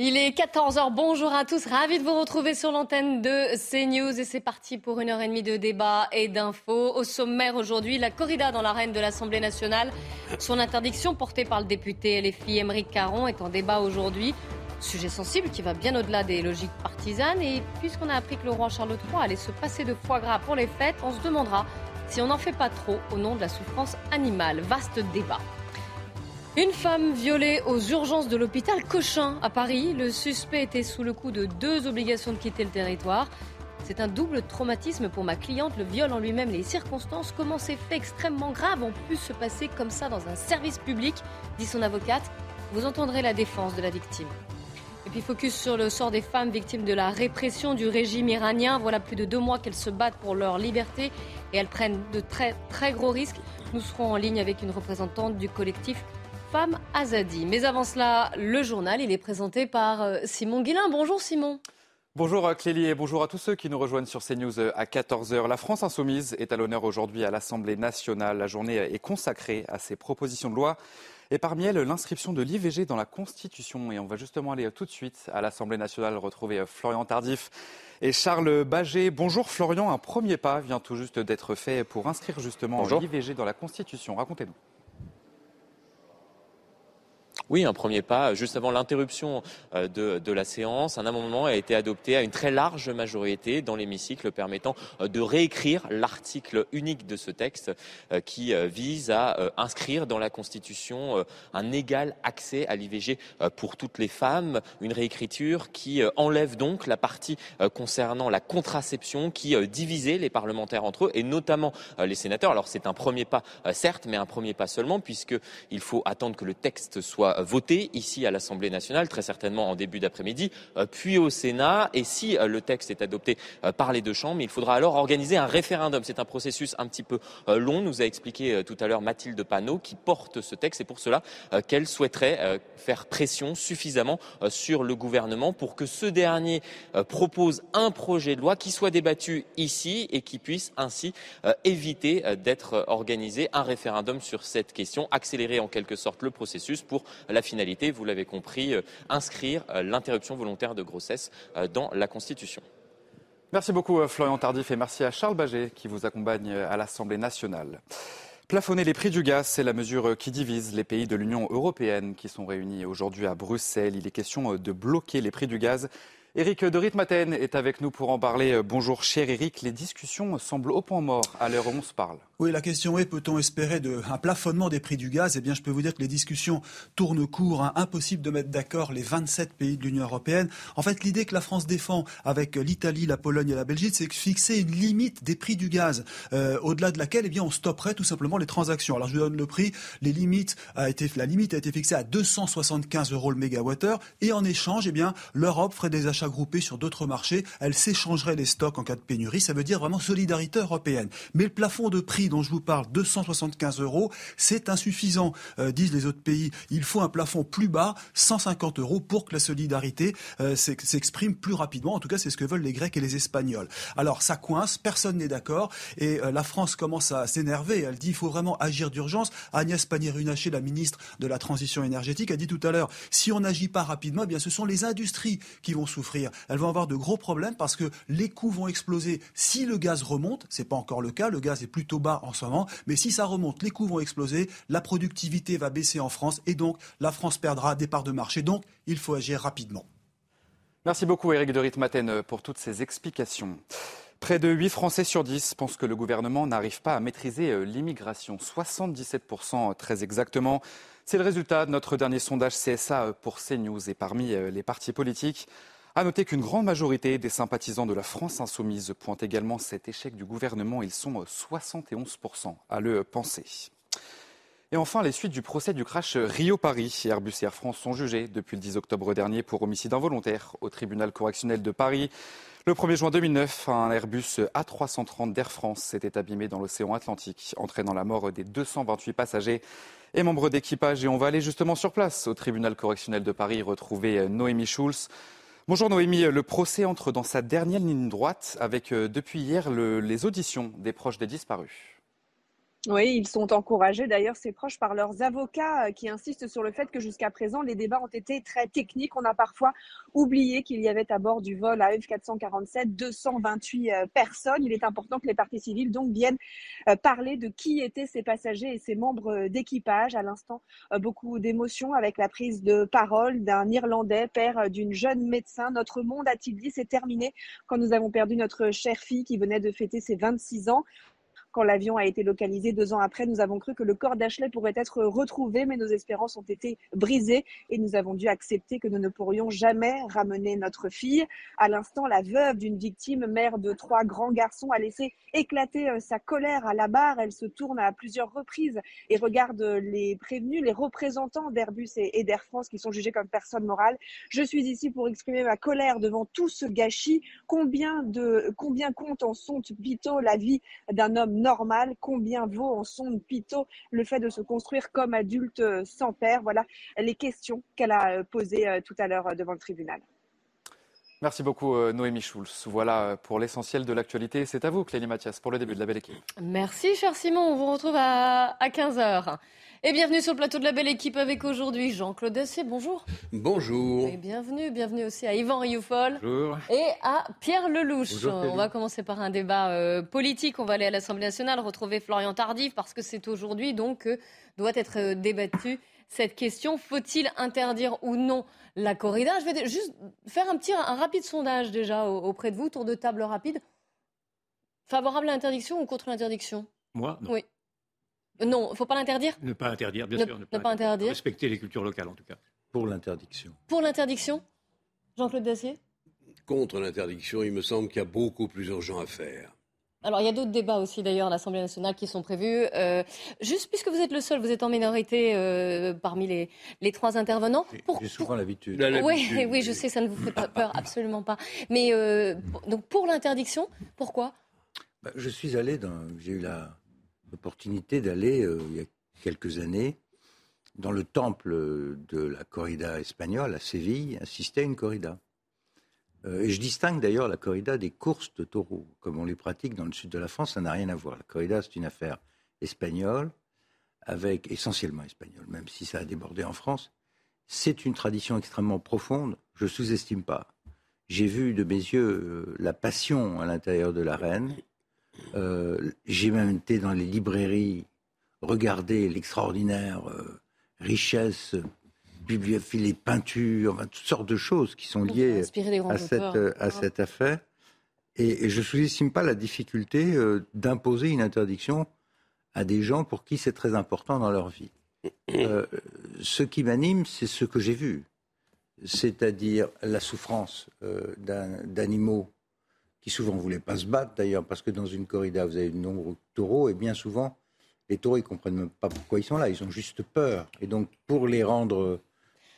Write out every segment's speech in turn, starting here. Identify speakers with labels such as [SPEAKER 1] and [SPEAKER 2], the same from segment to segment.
[SPEAKER 1] Il est 14h. Bonjour à tous. Ravi de vous retrouver sur l'antenne de CNews. Et c'est parti pour une heure et demie de débat et d'infos. Au sommaire aujourd'hui, la corrida dans l'arène de l'Assemblée nationale. Son interdiction portée par le député LFI Émeric Caron est en débat aujourd'hui. Sujet sensible qui va bien au-delà des logiques partisanes. Et puisqu'on a appris que le roi Charles III allait se passer de foie gras pour les fêtes, on se demandera si on n'en fait pas trop au nom de la souffrance animale. Vaste débat. Une femme violée aux urgences de l'hôpital Cochin à Paris. Le suspect était sous le coup de deux obligations de quitter le territoire. C'est un double traumatisme pour ma cliente, le viol en lui-même, les circonstances, comment ces faits extrêmement graves ont pu se passer comme ça dans un service public, dit son avocate. Vous entendrez la défense de la victime. Et puis focus sur le sort des femmes victimes de la répression du régime iranien. Voilà plus de deux mois qu'elles se battent pour leur liberté et elles prennent de très très gros risques. Nous serons en ligne avec une représentante du collectif Femmes Azadi. Mais avant cela, le journal, il est présenté par euh, Simon Guillain. Bonjour Simon.
[SPEAKER 2] Bonjour Clélie et bonjour à tous ceux qui nous rejoignent sur CNews à 14h. La France insoumise est à l'honneur aujourd'hui à l'Assemblée nationale. La journée est consacrée à ces propositions de loi et parmi elles l'inscription de l'IVG dans la Constitution. Et on va justement aller tout de suite à l'Assemblée nationale retrouver Florian Tardif et Charles Baget. Bonjour Florian, un premier pas vient tout juste d'être fait pour inscrire justement l'IVG dans la Constitution. Racontez-nous.
[SPEAKER 3] Oui, un premier pas. Juste avant l'interruption euh, de, la séance, un amendement a été adopté à une très large majorité dans l'hémicycle permettant euh, de réécrire l'article unique de ce texte euh, qui vise à inscrire dans la Constitution un égal accès à l'IVG pour toutes les femmes. Une réécriture qui enlève donc la partie concernant la contraception qui divisait les parlementaires entre eux et notamment les sénateurs. Alors c'est un premier pas, certes, mais un premier pas seulement puisqu'il faut attendre que le texte soit voté ici à l'Assemblée nationale, très certainement en début d'après-midi, euh, puis au Sénat. Et si euh, le texte est adopté euh, par les deux chambres, il faudra alors organiser un référendum. C'est un processus un petit peu long, nous a expliqué tout à l'heure Mathilde Panot, qui porte ce texte. C'est pour cela qu'elle souhaiterait faire pression suffisamment sur le gouvernement pour que ce dernier propose un projet de loi qui soit débattu ici et qui puisse ainsi éviter d'être organisé un référendum sur cette question, accélérer en quelque sorte le processus pour la finalité, vous l'avez compris, euh, inscrire euh, l'interruption volontaire de grossesse euh, dans la Constitution.
[SPEAKER 2] Merci beaucoup Florian Tardif et merci à Charles Baget qui vous accompagne à l'Assemblée nationale. Plafonner les prix du gaz, c'est la mesure qui divise les pays de l'Union européenne qui sont réunis aujourd'hui à Bruxelles. Il est question de bloquer les prix du gaz Éric de Ritmaten est avec nous pour en parler. Bonjour cher Éric, les discussions semblent au point mort à l'heure où on se parle.
[SPEAKER 4] Oui, la question est, peut-on espérer un plafonnement des prix du gaz? Eh bien, je peux vous dire que les discussions tournent court. Hein. Impossible de mettre d'accord les 27 pays de l'Union européenne. En fait, l'idée que la France défend avec l'Italie, la Pologne et la Belgique, c'est de fixer une limite des prix du gaz, euh, au-delà de laquelle eh bien, on stopperait tout simplement les transactions. Alors, je vous donne le prix. La limite a été fixée à 275 euros le mégawattheure. Et en échange, eh bien, l'Europe ferait des achats groupés sur d'autres marchés. Elle s'échangerait les stocks en cas de pénurie. Ça veut dire vraiment solidarité européenne. Mais le plafond de prix dont je vous parle, 275 euros, c'est insuffisant, euh, disent les autres pays. Il faut un plafond plus bas, 150 euros, pour que la solidarité euh, s'exprime plus rapidement. En tout cas, c'est ce que veulent les Grecs et les Espagnols. Alors, ça coince, personne n'est d'accord, et euh, la France commence à s'énerver. Elle dit qu'il faut vraiment agir d'urgence. Agnès Pannier-Runacher, la ministre de la Transition énergétique, a dit tout à l'heure, si on n'agit pas rapidement, eh bien, ce sont les industries qui vont souffrir. Elles vont avoir de gros problèmes parce que les coûts vont exploser si le gaz remonte. C'est pas encore le cas. Le gaz est plutôt bas en ce moment. Mais si ça remonte, les coûts vont exploser, la productivité va baisser en France et donc la France perdra des parts de marché. Donc il faut agir rapidement.
[SPEAKER 2] Merci beaucoup Eric de Ritmaten pour toutes ces explications. Près de 8 Français sur 10 pensent que le gouvernement n'arrive pas à maîtriser euh, l'immigration. 77% très exactement. C'est le résultat de notre dernier sondage CSA euh, pour CNews et parmi euh, les partis politiques. À noter qu'une grande majorité des sympathisants de la France insoumise pointent également cet échec du gouvernement. Ils sont 71% à le penser. Et enfin, les suites du procès du crash Rio-Paris. Airbus et Air France sont jugés depuis le 10 octobre dernier pour homicide involontaire au tribunal correctionnel de Paris. Le 1er juin 2009, un Airbus A330 d'Air France s'était abîmé dans l'océan Atlantique, entraînant la mort des 228 passagers et membres d'équipage. Et on va aller justement sur place au tribunal correctionnel de Paris retrouver Noémie Schulz. Bonjour Noémie, le procès entre dans sa dernière ligne droite avec euh, depuis hier le, les auditions des proches des disparus.
[SPEAKER 5] Oui, ils sont encouragés d'ailleurs, ces proches, par leurs avocats euh, qui insistent sur le fait que jusqu'à présent, les débats ont été très techniques. On a parfois oublié qu'il y avait à bord du vol AF447 228 euh, personnes. Il est important que les parties civiles donc viennent euh, parler de qui étaient ces passagers et ces membres d'équipage. À l'instant, beaucoup d'émotions avec la prise de parole d'un Irlandais, père d'une jeune médecin. Notre monde, a-t-il dit, s'est terminé quand nous avons perdu notre chère fille qui venait de fêter ses 26 ans. Quand l'avion a été localisé deux ans après, nous avons cru que le corps d'Ashley pourrait être retrouvé, mais nos espérances ont été brisées et nous avons dû accepter que nous ne pourrions jamais ramener notre fille. À l'instant, la veuve d'une victime, mère de trois grands garçons, a laissé éclater euh, sa colère à la barre. Elle se tourne à plusieurs reprises et regarde les prévenus, les représentants d'Airbus et d'Air France qui sont jugés comme personnes morales. Je suis ici pour exprimer ma colère devant tout ce gâchis. Combien de, combien compte en son pito la vie d'un homme combien vaut en son pito le fait de se construire comme adulte euh, sans père Voilà les questions qu'elle a euh, posées euh, tout à l'heure devant le tribunal.
[SPEAKER 2] Merci beaucoup Noémie Schulz. Voilà pour l'essentiel de l'actualité. C'est à vous Clélie Mathias pour le début de la belle équipe.
[SPEAKER 1] Merci cher Simon, on vous retrouve à, à 15h. Et bienvenue sur le plateau de la belle équipe avec aujourd'hui Jean-Claude Dessier, bonjour.
[SPEAKER 6] Bonjour.
[SPEAKER 1] Et bienvenue, bienvenue aussi à Yvan Rioufol.
[SPEAKER 6] Bonjour.
[SPEAKER 1] Et à Pierre Lelouch.
[SPEAKER 6] Bonjour,
[SPEAKER 1] on va commencer par un débat euh, politique. On va aller à l'Assemblée nationale retrouver Florian Tardif parce que c'est aujourd'hui donc que doit être euh, débattue cette question. Faut-il interdire ou non la corrida? Je vais juste faire un petit, un rapide sondage déjà auprès de vous, tour de table rapide. Favorable à l'interdiction ou contre l'interdiction?
[SPEAKER 7] Moi, non.
[SPEAKER 1] Oui. Non, il ne faut pas l'interdire?
[SPEAKER 7] Ne pas interdire, bien
[SPEAKER 1] Ne-
[SPEAKER 7] sûr.
[SPEAKER 1] ne pas interdire.
[SPEAKER 7] Respecter les cultures locales, en tout cas.
[SPEAKER 6] Pour l'interdiction.
[SPEAKER 1] Pour l'interdiction? Jean-Claude Dacier?
[SPEAKER 6] Contre l'interdiction, il me semble qu'il y a beaucoup plus urgent à faire.
[SPEAKER 1] Alors, il y a d'autres débats aussi, d'ailleurs, à l'Assemblée nationale qui sont prévus. Euh, juste puisque vous êtes le seul, vous êtes en minorité euh, parmi les, les trois intervenants. Pour,
[SPEAKER 6] J'ai souvent l'habitude.
[SPEAKER 1] Oui, oui, je sais, ça ne vous fait pas peur, absolument pas. Mais euh, pour- donc pour l'interdiction, pourquoi?
[SPEAKER 8] Bah, je suis allé dans. J'ai eu la- l'opportunité d'aller, euh, il y a quelques années, dans le temple de la corrida espagnole à Séville, assister à une corrida. Euh, je distingue d'ailleurs la corrida des courses de taureaux. Comme on les pratique dans le sud de la France, ça n'a rien à voir. La corrida, c'est une affaire espagnole, avec essentiellement espagnole, même si ça a débordé en France. C'est une tradition extrêmement profonde. Je sous-estime pas. J'ai vu de mes yeux euh, la passion à l'intérieur de l'arène. Euh, J'ai même été dans les librairies regarder l'extraordinaire richesse les peintures, enfin, toutes sortes de choses qui sont liées à cette, euh, à cette affaire. Et, et je ne sous-estime pas la difficulté euh, d'imposer une interdiction à des gens pour qui c'est très important dans leur vie. Euh, ce qui m'anime, c'est ce que j'ai vu, c'est-à-dire la souffrance euh, d'animaux qui souvent ne voulaient pas se battre d'ailleurs, parce que dans une corrida, vous avez de nombreux taureaux, et bien souvent, les taureaux, ils ne comprennent même pas pourquoi ils sont là, ils ont juste peur. Et donc, pour les rendre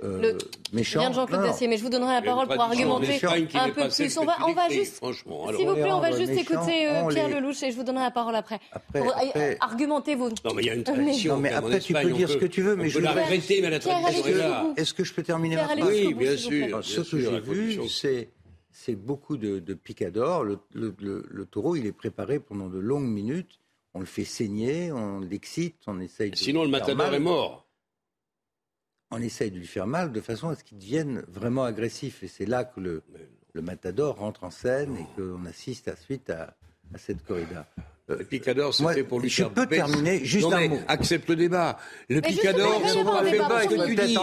[SPEAKER 8] euh,
[SPEAKER 1] Le-
[SPEAKER 8] méchants...
[SPEAKER 1] Bien de Jean-Claude. Dacier, mais je vous donnerai la parole pour argumenter un peu plus. On va, on va juste, s'il vous plaît, on va juste écouter euh, Pierre
[SPEAKER 8] les-
[SPEAKER 1] Lelouch et je vous donnerai la parole après.
[SPEAKER 8] Après,
[SPEAKER 1] Pour-
[SPEAKER 8] après-
[SPEAKER 1] Argumentez vos.
[SPEAKER 6] Non, mais il y a une tradition.
[SPEAKER 8] Non, mais après, tu
[SPEAKER 6] Espagne,
[SPEAKER 8] peux dire ce que tu veux, mais je
[SPEAKER 6] peut la regretter, mais la
[SPEAKER 1] Pierre,
[SPEAKER 6] tradition est là.
[SPEAKER 8] Est-ce que je peux terminer ma phrase
[SPEAKER 6] Oui, bien
[SPEAKER 1] vous
[SPEAKER 6] sûr.
[SPEAKER 8] Ce que j'ai vu, c'est c'est beaucoup de, de picadors. Le, le- le- le taureau, il est préparé pendant de longues minutes. On le fait saigner, on l'excite, on essaye de
[SPEAKER 6] Sinon, le matador
[SPEAKER 8] mal.
[SPEAKER 6] est mort.
[SPEAKER 8] On essaye de lui faire mal de façon à ce qu'il devienne vraiment agressif. Et c'est là que le, le matador rentre en scène et qu'on assiste ensuite à, à cette corrida. Euh,
[SPEAKER 6] Le picador, fait pour lui
[SPEAKER 8] je
[SPEAKER 6] faire
[SPEAKER 8] peux
[SPEAKER 6] baisser.
[SPEAKER 8] terminer juste
[SPEAKER 6] non,
[SPEAKER 8] un
[SPEAKER 6] mais
[SPEAKER 8] mot.
[SPEAKER 6] Accepte le débat. Le
[SPEAKER 1] Mais
[SPEAKER 6] picador sont pas faits pas que tu dis.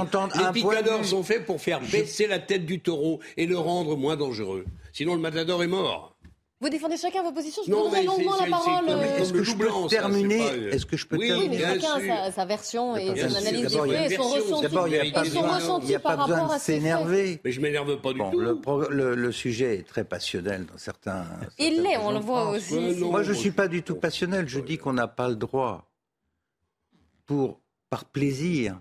[SPEAKER 6] Les picadors sont faits pour faire baisser la tête du taureau et le rendre moins dangereux. Sinon, le matador est mort.
[SPEAKER 1] Vous défendez chacun vos positions. Je vous
[SPEAKER 6] Non,
[SPEAKER 1] donnerai longuement la parole. euh,
[SPEAKER 8] Est-ce que je peux terminer
[SPEAKER 6] pas-
[SPEAKER 8] Est-ce que je peux
[SPEAKER 6] Oui,
[SPEAKER 1] Oui, mais
[SPEAKER 8] terminer
[SPEAKER 1] chacun a sa, sa version et son
[SPEAKER 8] sûr.
[SPEAKER 1] analyse des faits,
[SPEAKER 6] une
[SPEAKER 1] son
[SPEAKER 6] version,
[SPEAKER 1] ressenti,
[SPEAKER 8] D'abord, il n'y a pas
[SPEAKER 1] et son
[SPEAKER 8] besoin,
[SPEAKER 1] ressenti
[SPEAKER 8] il y a
[SPEAKER 1] par
[SPEAKER 8] pas besoin
[SPEAKER 1] rapport
[SPEAKER 8] de
[SPEAKER 1] à
[SPEAKER 8] s'énerver.
[SPEAKER 6] Mais je m'énerve pas du
[SPEAKER 8] Bon,
[SPEAKER 6] tout.
[SPEAKER 8] le, pro- le- le sujet est très passionnel dans certains.
[SPEAKER 1] Il l'est, on le voit
[SPEAKER 8] France.
[SPEAKER 1] aussi.
[SPEAKER 8] Moi, je ne suis pas du tout passionnel. Je dis qu'on n'a pas le droit, pour par plaisir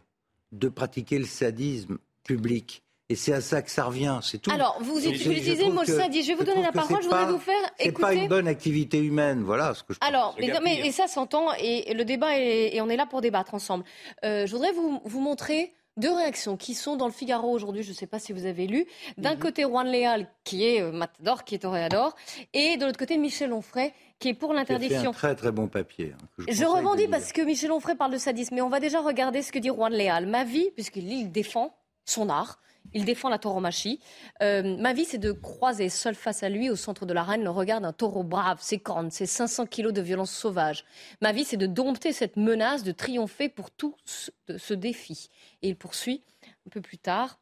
[SPEAKER 8] de pratiquer le sadisme public. Et c'est à ça que ça revient, c'est tout.
[SPEAKER 1] Alors, vous
[SPEAKER 8] Je- je
[SPEAKER 1] utilisez le mot. Je vais vous donner la parole.
[SPEAKER 8] c'est
[SPEAKER 1] Je voudrais vous faire
[SPEAKER 8] C'est
[SPEAKER 1] écouter.
[SPEAKER 8] pas une bonne activité humaine, voilà ce que je
[SPEAKER 1] Alors,
[SPEAKER 6] C'est
[SPEAKER 1] mais, non, et ça s'entend, et le débat, est, et on est là pour débattre ensemble. Euh, je voudrais vous, vous montrer deux réactions qui sont dans le Figaro aujourd'hui, je ne sais pas si vous avez lu. D'un
[SPEAKER 8] Mhm.
[SPEAKER 1] côté, Juan Léal, qui est euh, Matador, qui est toréador, et de l'autre côté, Michel Onfray, qui est pour
[SPEAKER 8] un
[SPEAKER 1] l'interdiction.
[SPEAKER 8] très très bon papier. hein,
[SPEAKER 1] Je rebondis
[SPEAKER 8] lire.
[SPEAKER 1] parce que Michel Onfray parle de sadisme, mais on va déjà regarder ce que dit Juan Léal. Ma vie, puisqu'il il défend son art, il défend la tauromachie. Euh, ma vie, c'est de croiser seul face à lui, au centre de l'arène, le regard d'un taureau brave, ses cornes, ses 500 kilos de violence sauvage. Ma vie, c'est de dompter cette menace, de triompher pour tout ce, ce défi. Et il poursuit un peu plus tard.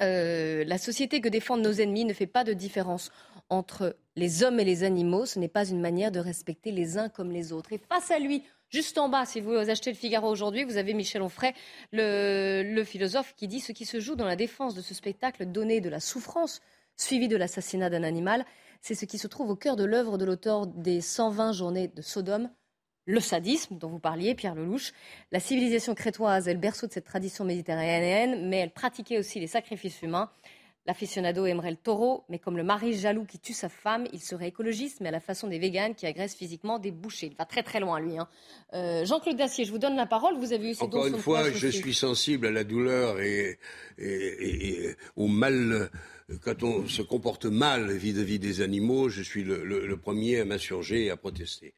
[SPEAKER 1] Euh, la société que défendent nos ennemis ne fait pas de différence entre les hommes et les animaux. Ce n'est pas une manière de respecter les uns comme les autres. Et face à lui, juste en bas, si vous achetez le Figaro aujourd'hui, vous avez Michel Onfray, le, philosophe, qui dit ce qui se joue dans la défense de ce spectacle donné de la souffrance suivi de l'assassinat d'un animal, c'est ce qui se trouve au cœur de l'œuvre de l'auteur des 120 journées de Sodome, le sadisme dont vous parliez, Pierre Lelouch. La civilisation crétoise est le berceau de cette tradition méditerranéenne, mais elle pratiquait aussi les sacrifices humains. L'aficionado aimerait le taureau, mais comme le mari jaloux qui tue sa femme, il serait écologiste, mais à la façon des véganes qui agressent physiquement des bouchers. Il va très très loin, lui. hein. Euh, Jean-Claude Dacier, je vous donne la parole. Vous avez eu ces
[SPEAKER 6] Encore une fois, je suis sensible à la douleur et, et- et- et au mal. Quand on se comporte mal vis-à-vis des animaux, je suis le, le- le premier à m'insurger et à protester.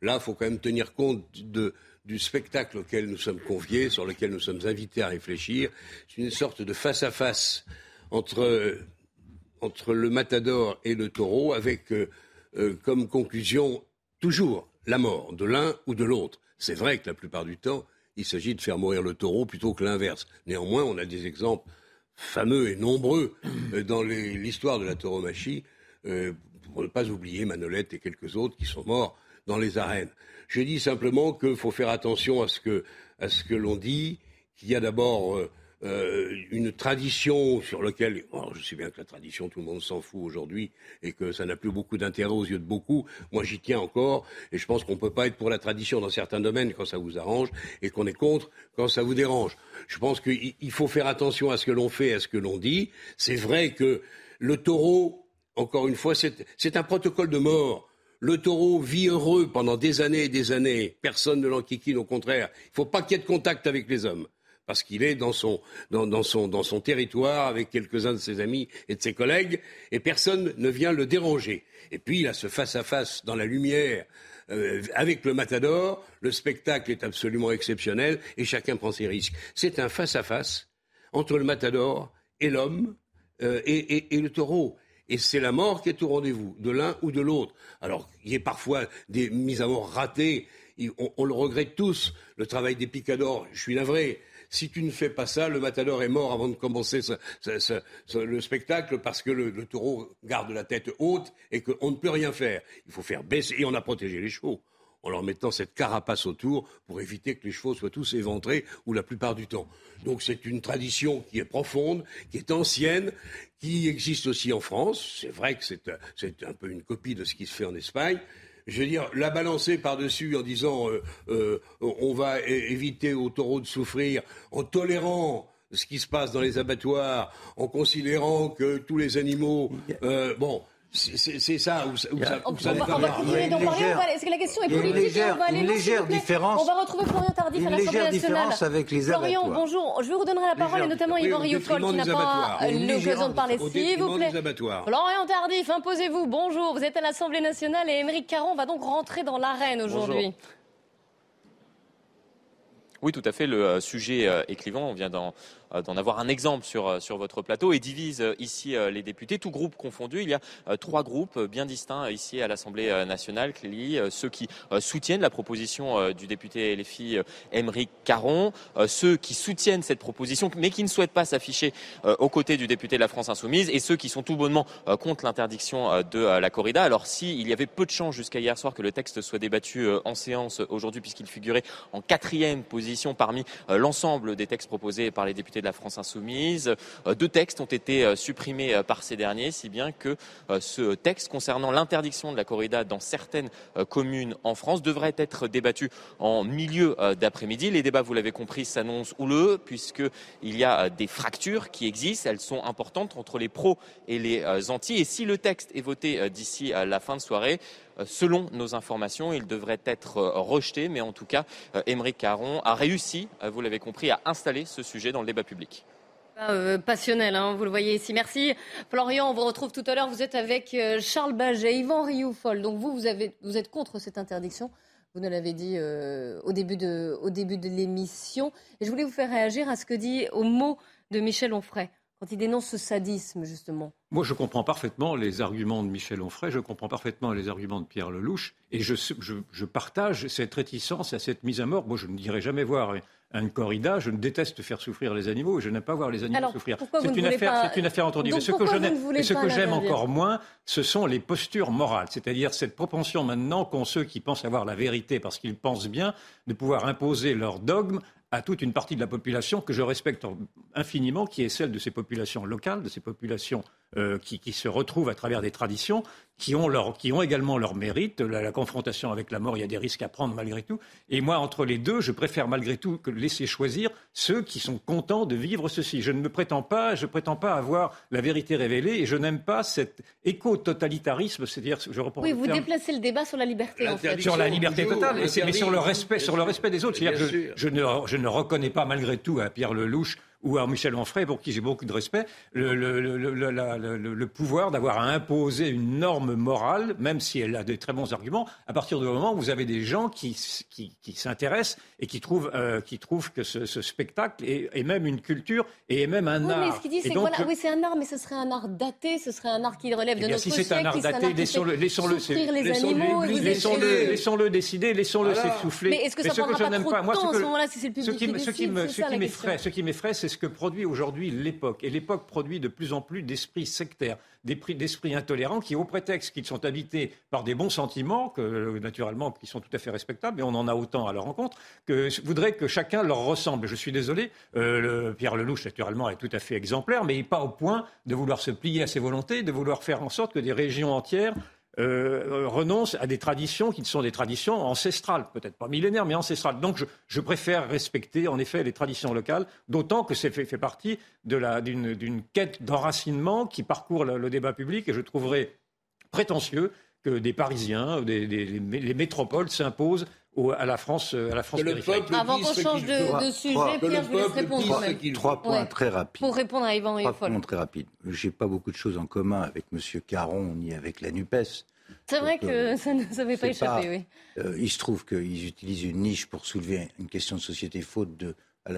[SPEAKER 6] Là, il faut quand même tenir compte de- du spectacle auquel nous sommes conviés, sur lequel nous sommes invités à réfléchir. C'est une sorte de face-à-face entre, entre le matador et le taureau, avec euh, euh, comme conclusion toujours la mort de l'un ou de l'autre. C'est vrai que la plupart du temps, il s'agit de faire mourir le taureau plutôt que l'inverse. Néanmoins, on a des exemples fameux et nombreux euh, dans l'histoire de la tauromachie, pour ne pas oublier Manolette et quelques autres qui sont morts dans les arènes. Je dis simplement qu'il faut faire attention à ce que, à ce que l'on dit, qu'il y a d'abord euh, une tradition sur laquelle, oh, je sais bien que la tradition, tout le monde s'en fout aujourd'hui et que ça n'a plus beaucoup d'intérêt aux yeux de beaucoup. Moi, j'y tiens encore et je pense qu'on ne peut pas être pour la tradition dans certains domaines quand ça vous arrange et qu'on est contre quand ça vous dérange. Je pense qu'il il faut faire attention à ce que l'on fait, à ce que l'on dit. C'est vrai que le taureau, encore une fois, c'est c'est un protocole de mort. Le taureau vit heureux pendant des années et des années. Personne ne l'enquiquine, au contraire. Il ne faut pas qu'il y ait de contact avec les hommes. Parce qu'il est dans son, dans, son, dans son territoire avec quelques-uns de ses amis et de ses collègues, et personne ne vient le déranger. Et puis, il a ce face-à-face dans la lumière euh, avec le matador. Le spectacle est absolument exceptionnel et chacun prend ses risques. C'est un face-à-face entre le matador et l'homme euh, et, et- le taureau. Et c'est la mort qui est au rendez-vous, de l'un ou de l'autre. Alors, il y a parfois des mises à mort ratées, on, on le regrette tous, le travail des picadors, je suis navré. Si tu ne fais pas ça, le matador est mort avant de commencer ce- ce- ce- ce- le spectacle parce que le, le taureau garde la tête haute et qu'on ne peut rien faire. Il faut faire baisser, et on a protégé les chevaux en leur mettant cette carapace autour pour éviter que les chevaux soient tous éventrés ou la plupart du temps. Donc c'est une tradition qui est profonde, qui est ancienne, qui existe aussi en France. C'est vrai que c'est c'est un peu une copie de ce qui se fait en Espagne. Je veux dire, la balancer par-dessus en disant euh, euh, on va éviter aux taureaux de souffrir en tolérant ce qui se passe dans les abattoirs, en considérant que tous les animaux... euh, bon, c'est ça où ça, où ça-
[SPEAKER 1] On, va, on continuer d'en parler.
[SPEAKER 8] légère-
[SPEAKER 1] on va aller- Parce que la question est politique et
[SPEAKER 8] légère-
[SPEAKER 1] on va aller
[SPEAKER 8] une légère différence-
[SPEAKER 1] On va retrouver Florian Tardif à l'Assemblée nationale.
[SPEAKER 8] avec les
[SPEAKER 1] Florian,
[SPEAKER 8] abattoirs.
[SPEAKER 1] bonjour. Je vous redonnerai la parole et notamment. Yvan
[SPEAKER 6] Oui,
[SPEAKER 1] qui n'a pas l'occasion de parler. S'il vous plaît. Florian Tardif, imposez-vous. Bonjour. Vous êtes à l'Assemblée nationale et Émeric Caron va donc rentrer dans l'arène aujourd'hui.
[SPEAKER 3] Oui, tout à fait. Le euh, sujet euh, est clivant. On vient d'en d'en avoir un exemple sur, euh, sur votre plateau et divise euh, ici euh, les députés, tous groupes confondus. Il y a euh, trois groupes euh, bien distincts euh, ici à l'Assemblée euh, nationale, Clélie. Euh, Ceux qui euh, soutiennent la proposition euh, du député LFI euh, Émeric Caron, euh, ceux qui soutiennent cette proposition mais qui ne souhaitent pas s'afficher euh, aux côtés du député de la France Insoumise et ceux qui sont tout bonnement euh, contre l'interdiction euh, de euh, la corrida. Alors si il y avait peu de chance jusqu'à hier soir que le texte soit débattu euh, en séance aujourd'hui puisqu'il figurait en quatrième position parmi l'ensemble des textes proposés par les députés de la France insoumise. Deux textes ont été supprimés par ces derniers, si bien que ce texte concernant l'interdiction de la corrida dans certaines communes en France devrait être débattu en milieu d'après-midi. Les débats, vous l'avez compris, s'annoncent houleux puisqu'il y a des fractures qui existent. Elles sont importantes entre les pros et les anti. Et si le texte est voté d'ici la fin de soirée, selon nos informations, il devrait être rejeté. Mais en tout cas, Émeric Caron a réussi, vous l'avez compris, à installer ce sujet dans le débat public.
[SPEAKER 1] Euh, passionnel, hein, vous le voyez ici. Merci. Florian, on vous retrouve tout à l'heure. Vous êtes avec euh, Charles Baget, Yvan Rioufol. Donc vous, vous, êtes contre cette interdiction. Vous nous l'avez dit euh, au début de, au début de l'émission. Et je voulais vous faire réagir à ce que dit au mot de Michel Onfray quand il dénonce ce sadisme, justement
[SPEAKER 7] Moi, je comprends parfaitement les arguments de Michel Onfray, je comprends parfaitement les arguments de Pierre Lelouch, et je, je, je partage cette réticence à cette mise à mort. Moi, je ne dirais jamais voir une corrida. Je ne déteste faire souffrir les animaux et je n'aime pas voir les animaux souffrir.
[SPEAKER 1] C'est
[SPEAKER 7] une, affaire,
[SPEAKER 1] c'est
[SPEAKER 7] une affaire entendue. Mais ce que je ce que j'aime encore moins, ce sont les postures morales. C'est-à-dire cette propension maintenant qu'ont ceux qui pensent avoir la vérité parce qu'ils pensent bien de pouvoir imposer leur dogme à toute une partie de la population que je respecte infiniment, qui est celle de ces populations locales, de ces populations euh, qui, qui, se retrouvent à travers des traditions qui ont, leur, qui ont également leur mérite. La, la, confrontation avec la mort, il y a des risques à prendre malgré tout. Et moi, entre les deux, je préfère malgré tout que laisser choisir ceux qui sont contents de vivre ceci. Je ne me prétends pas, je prétends pas avoir la vérité révélée et je n'aime pas cet éco-totalitarisme, c'est-à-dire, je reprends.
[SPEAKER 1] Oui, vous déplacez le débat sur la liberté. En fait.
[SPEAKER 7] Sur la liberté totale, mais, mais sur le respect, sur le respect des autres. Je, je, ne, je ne reconnais pas malgré tout à Pierre Lelouch ou à Michel Onfray, pour qui j'ai beaucoup de respect, le, le, le, le pouvoir d'avoir à imposer une norme morale, même si elle a des très bons arguments, à partir du moment où vous avez des gens qui, qui, qui s'intéressent et qui trouvent, euh, qui trouvent que ce, ce spectacle est, est, même une culture et est même un
[SPEAKER 1] oui,
[SPEAKER 7] art.
[SPEAKER 1] Mais ce qu'il dit, c'est que voilà, oui, c'est un art, mais ce serait un art daté, ce serait un art qui relève
[SPEAKER 7] eh
[SPEAKER 1] de notre
[SPEAKER 7] si c'est un art daté, laissons-le, laissons-le,
[SPEAKER 1] les animaux,
[SPEAKER 7] laissons-le, laissons-le décider, laissons-le s'essouffler.
[SPEAKER 1] Mais est-ce que ça
[SPEAKER 7] ce que je n'aime pas, moi,
[SPEAKER 1] ce que, si c'est le public
[SPEAKER 7] ce qui, ce qui
[SPEAKER 1] m'effraie,
[SPEAKER 7] c'est ce que produit aujourd'hui l'époque. Et l'époque produit de plus en plus d'esprits sectaires, d'esprits intolérants qui, au prétexte qu'ils sont habités par des bons sentiments, que, naturellement, qui sont tout à fait respectables, et on en a autant à leur rencontre, que voudraient que chacun leur ressemble. Je suis désolé, euh, Pierre Lelouch, naturellement, est tout à fait exemplaire, mais pas au point de vouloir se plier à ses volontés, de vouloir faire en sorte que des régions entières euh, renoncent à des traditions qui sont des traditions ancestrales, peut-être pas millénaires, mais ancestrales. Donc je, préfère respecter en effet les traditions locales, d'autant que c'est fait, partie d'une quête d'enracinement qui parcourt le, débat public et je trouverais prétentieux que des Parisiens, des, des, les métropoles s'imposent à la France, à la France périphérique.
[SPEAKER 1] Avant qu'on change de, de, sujet, Pierre, je vous laisse répondre quand même.
[SPEAKER 8] Trois points ouais. très rapides.
[SPEAKER 1] Pour répondre à Yvan
[SPEAKER 8] Trois points très rapides. J'ai pas beaucoup de choses en commun avec M. Caron ni avec la NUPES.
[SPEAKER 1] C'est vrai que euh, ça ne nous avait pas échappé,
[SPEAKER 8] pas,
[SPEAKER 1] oui.
[SPEAKER 8] Euh, il se trouve qu'ils utilisent une niche pour soulever une question de société faute de, à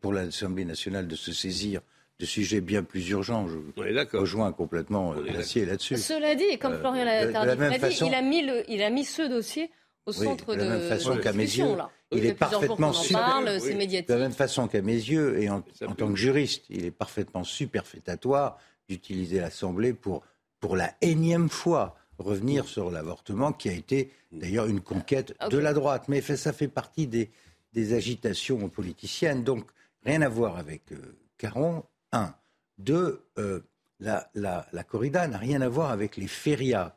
[SPEAKER 8] pour l'Assemblée nationale de se saisir de sujets bien plus urgents. Je rejoins complètement Glacier là-dessus.
[SPEAKER 1] Cela dit, comme Florian l'a dit, il, a mis le, il a mis ce dossier au centre
[SPEAKER 8] oui, de,
[SPEAKER 1] la
[SPEAKER 8] même façon qu'à mes yeux,
[SPEAKER 1] là.
[SPEAKER 8] il est parfaitement
[SPEAKER 1] parle, oui. médiatique.
[SPEAKER 8] De la même façon qu'à mes yeux, et en, en tant que juriste, il est parfaitement superfétatoire d'utiliser l'Assemblée pour, pour la énième fois revenir sur l'avortement, qui a été d'ailleurs une conquête okay. de la droite. Mais ça fait partie des, des, agitations politiciennes. Donc, rien à voir avec euh, Caron, un. Deux, euh, la, la, la, corrida n'a rien à voir avec les férias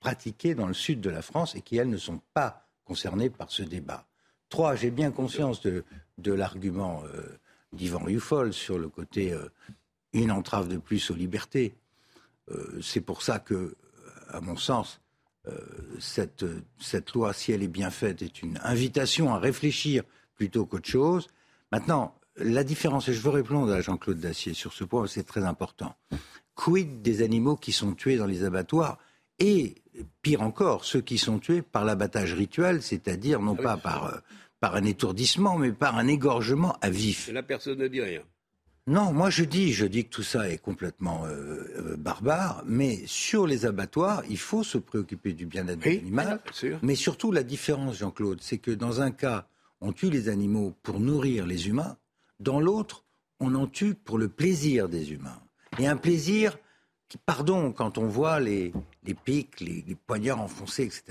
[SPEAKER 8] pratiquées dans le sud de la France et qui, elles, ne sont pas concernées par ce débat. Trois, j'ai bien conscience de, l'argument euh, d'Yvan Rufol sur le côté euh, une entrave de plus aux libertés. Euh, c'est pour ça que, à mon sens, euh, cette, cette loi, si elle est bien faite, est une invitation à réfléchir plutôt qu'autre chose. Maintenant, la différence, et je veux répondre à Jean-Claude Dacier sur ce point, c'est très important. Quid des animaux qui sont tués dans les abattoirs et pire encore, ceux qui sont tués par l'abattage rituel, c'est-à-dire non pas par, euh, par un étourdissement, mais par un égorgement à vif.
[SPEAKER 6] Et la personne ne dit rien.
[SPEAKER 8] Non, moi je dis, je dis que tout ça est complètement euh, euh, barbare, mais sur les abattoirs, il faut se préoccuper du bien-être
[SPEAKER 6] oui,
[SPEAKER 8] de l'animal. Mais surtout, la différence, Jean-Claude, c'est que dans un cas, on tue les animaux pour nourrir les humains, dans l'autre, on en tue pour le plaisir des humains. Et un plaisir qui, pardon, quand on voit les, les pics, les, les, poignards enfoncés, etc.,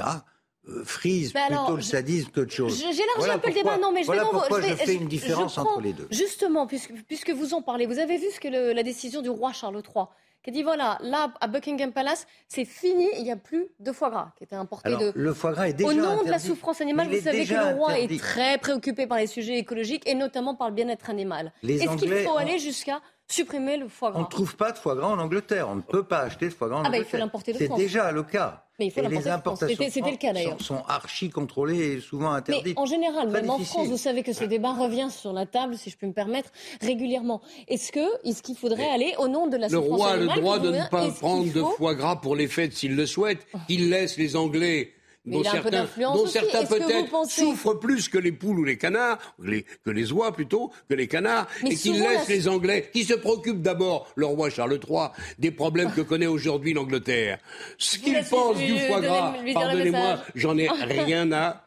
[SPEAKER 8] euh, frise
[SPEAKER 1] Mais alors,
[SPEAKER 8] plutôt le
[SPEAKER 1] je-
[SPEAKER 8] sadisme qu'autre chose.
[SPEAKER 1] Je- J'élargis
[SPEAKER 8] Voilà
[SPEAKER 1] un peu le débat, non, mais je
[SPEAKER 8] voilà
[SPEAKER 1] vais
[SPEAKER 8] pourquoi
[SPEAKER 1] je,
[SPEAKER 8] je,
[SPEAKER 1] vais-
[SPEAKER 8] fais une différence
[SPEAKER 1] je
[SPEAKER 8] entre les deux.
[SPEAKER 1] Justement, puisque, puisque vous en parlez, vous avez vu ce que le- la décision du roi Charles III qui a dit voilà, là, à Buckingham Palace, c'est fini, il n'y a plus de foie gras qui était importé
[SPEAKER 8] Alors,
[SPEAKER 1] de.
[SPEAKER 8] le foie gras est déjà
[SPEAKER 1] Au nom de la souffrance animale, vous savez que le roi
[SPEAKER 8] interdit.
[SPEAKER 1] est très préoccupé par les sujets écologiques et notamment par le bien-être animal. Est-ce qu'il faut aller jusqu'à supprimer le foie
[SPEAKER 8] On ne
[SPEAKER 1] gras
[SPEAKER 8] trouve pas de foie gras en Angleterre. On ne peut pas acheter de foie gras en
[SPEAKER 1] Ah bah, il
[SPEAKER 8] Angleterre.
[SPEAKER 1] faut l'importer de
[SPEAKER 8] C'est
[SPEAKER 1] France.
[SPEAKER 8] déjà le cas.
[SPEAKER 1] Mais il faut
[SPEAKER 8] Et les
[SPEAKER 1] de France.
[SPEAKER 8] importations
[SPEAKER 1] C'était- c'était le cas, d'ailleurs.
[SPEAKER 8] sont, sont archi contrôlées et souvent
[SPEAKER 1] Mais
[SPEAKER 8] interdites.
[SPEAKER 1] en général,
[SPEAKER 8] Très
[SPEAKER 1] même en. France, vous savez que ce débat revient sur la table, si je peux me permettre, régulièrement. Est-ce que est-ce qu'il faudrait aller au nom de la
[SPEAKER 6] Le roi a le droit de ne pas prendre de foie gras pour les fêtes s'il le souhaite. Il laisse les Anglais,
[SPEAKER 1] Mais
[SPEAKER 6] dont
[SPEAKER 1] il a un peu
[SPEAKER 6] certains, dont certains peut-être souffrent plus que les poules ou les canards, les- que les oies plutôt, que les canards,
[SPEAKER 1] Mais
[SPEAKER 6] et qu'il
[SPEAKER 1] souvent,
[SPEAKER 6] laisse
[SPEAKER 1] la-
[SPEAKER 6] les Anglais, qui se préoccupent d'abord, le roi Charles III, des problèmes que connaît aujourd'hui l'Angleterre. Ce
[SPEAKER 1] Vous
[SPEAKER 6] qu'il
[SPEAKER 1] laissez
[SPEAKER 6] pense
[SPEAKER 1] lui-
[SPEAKER 6] du foie gras, pardonnez-moi, j'en ai rien à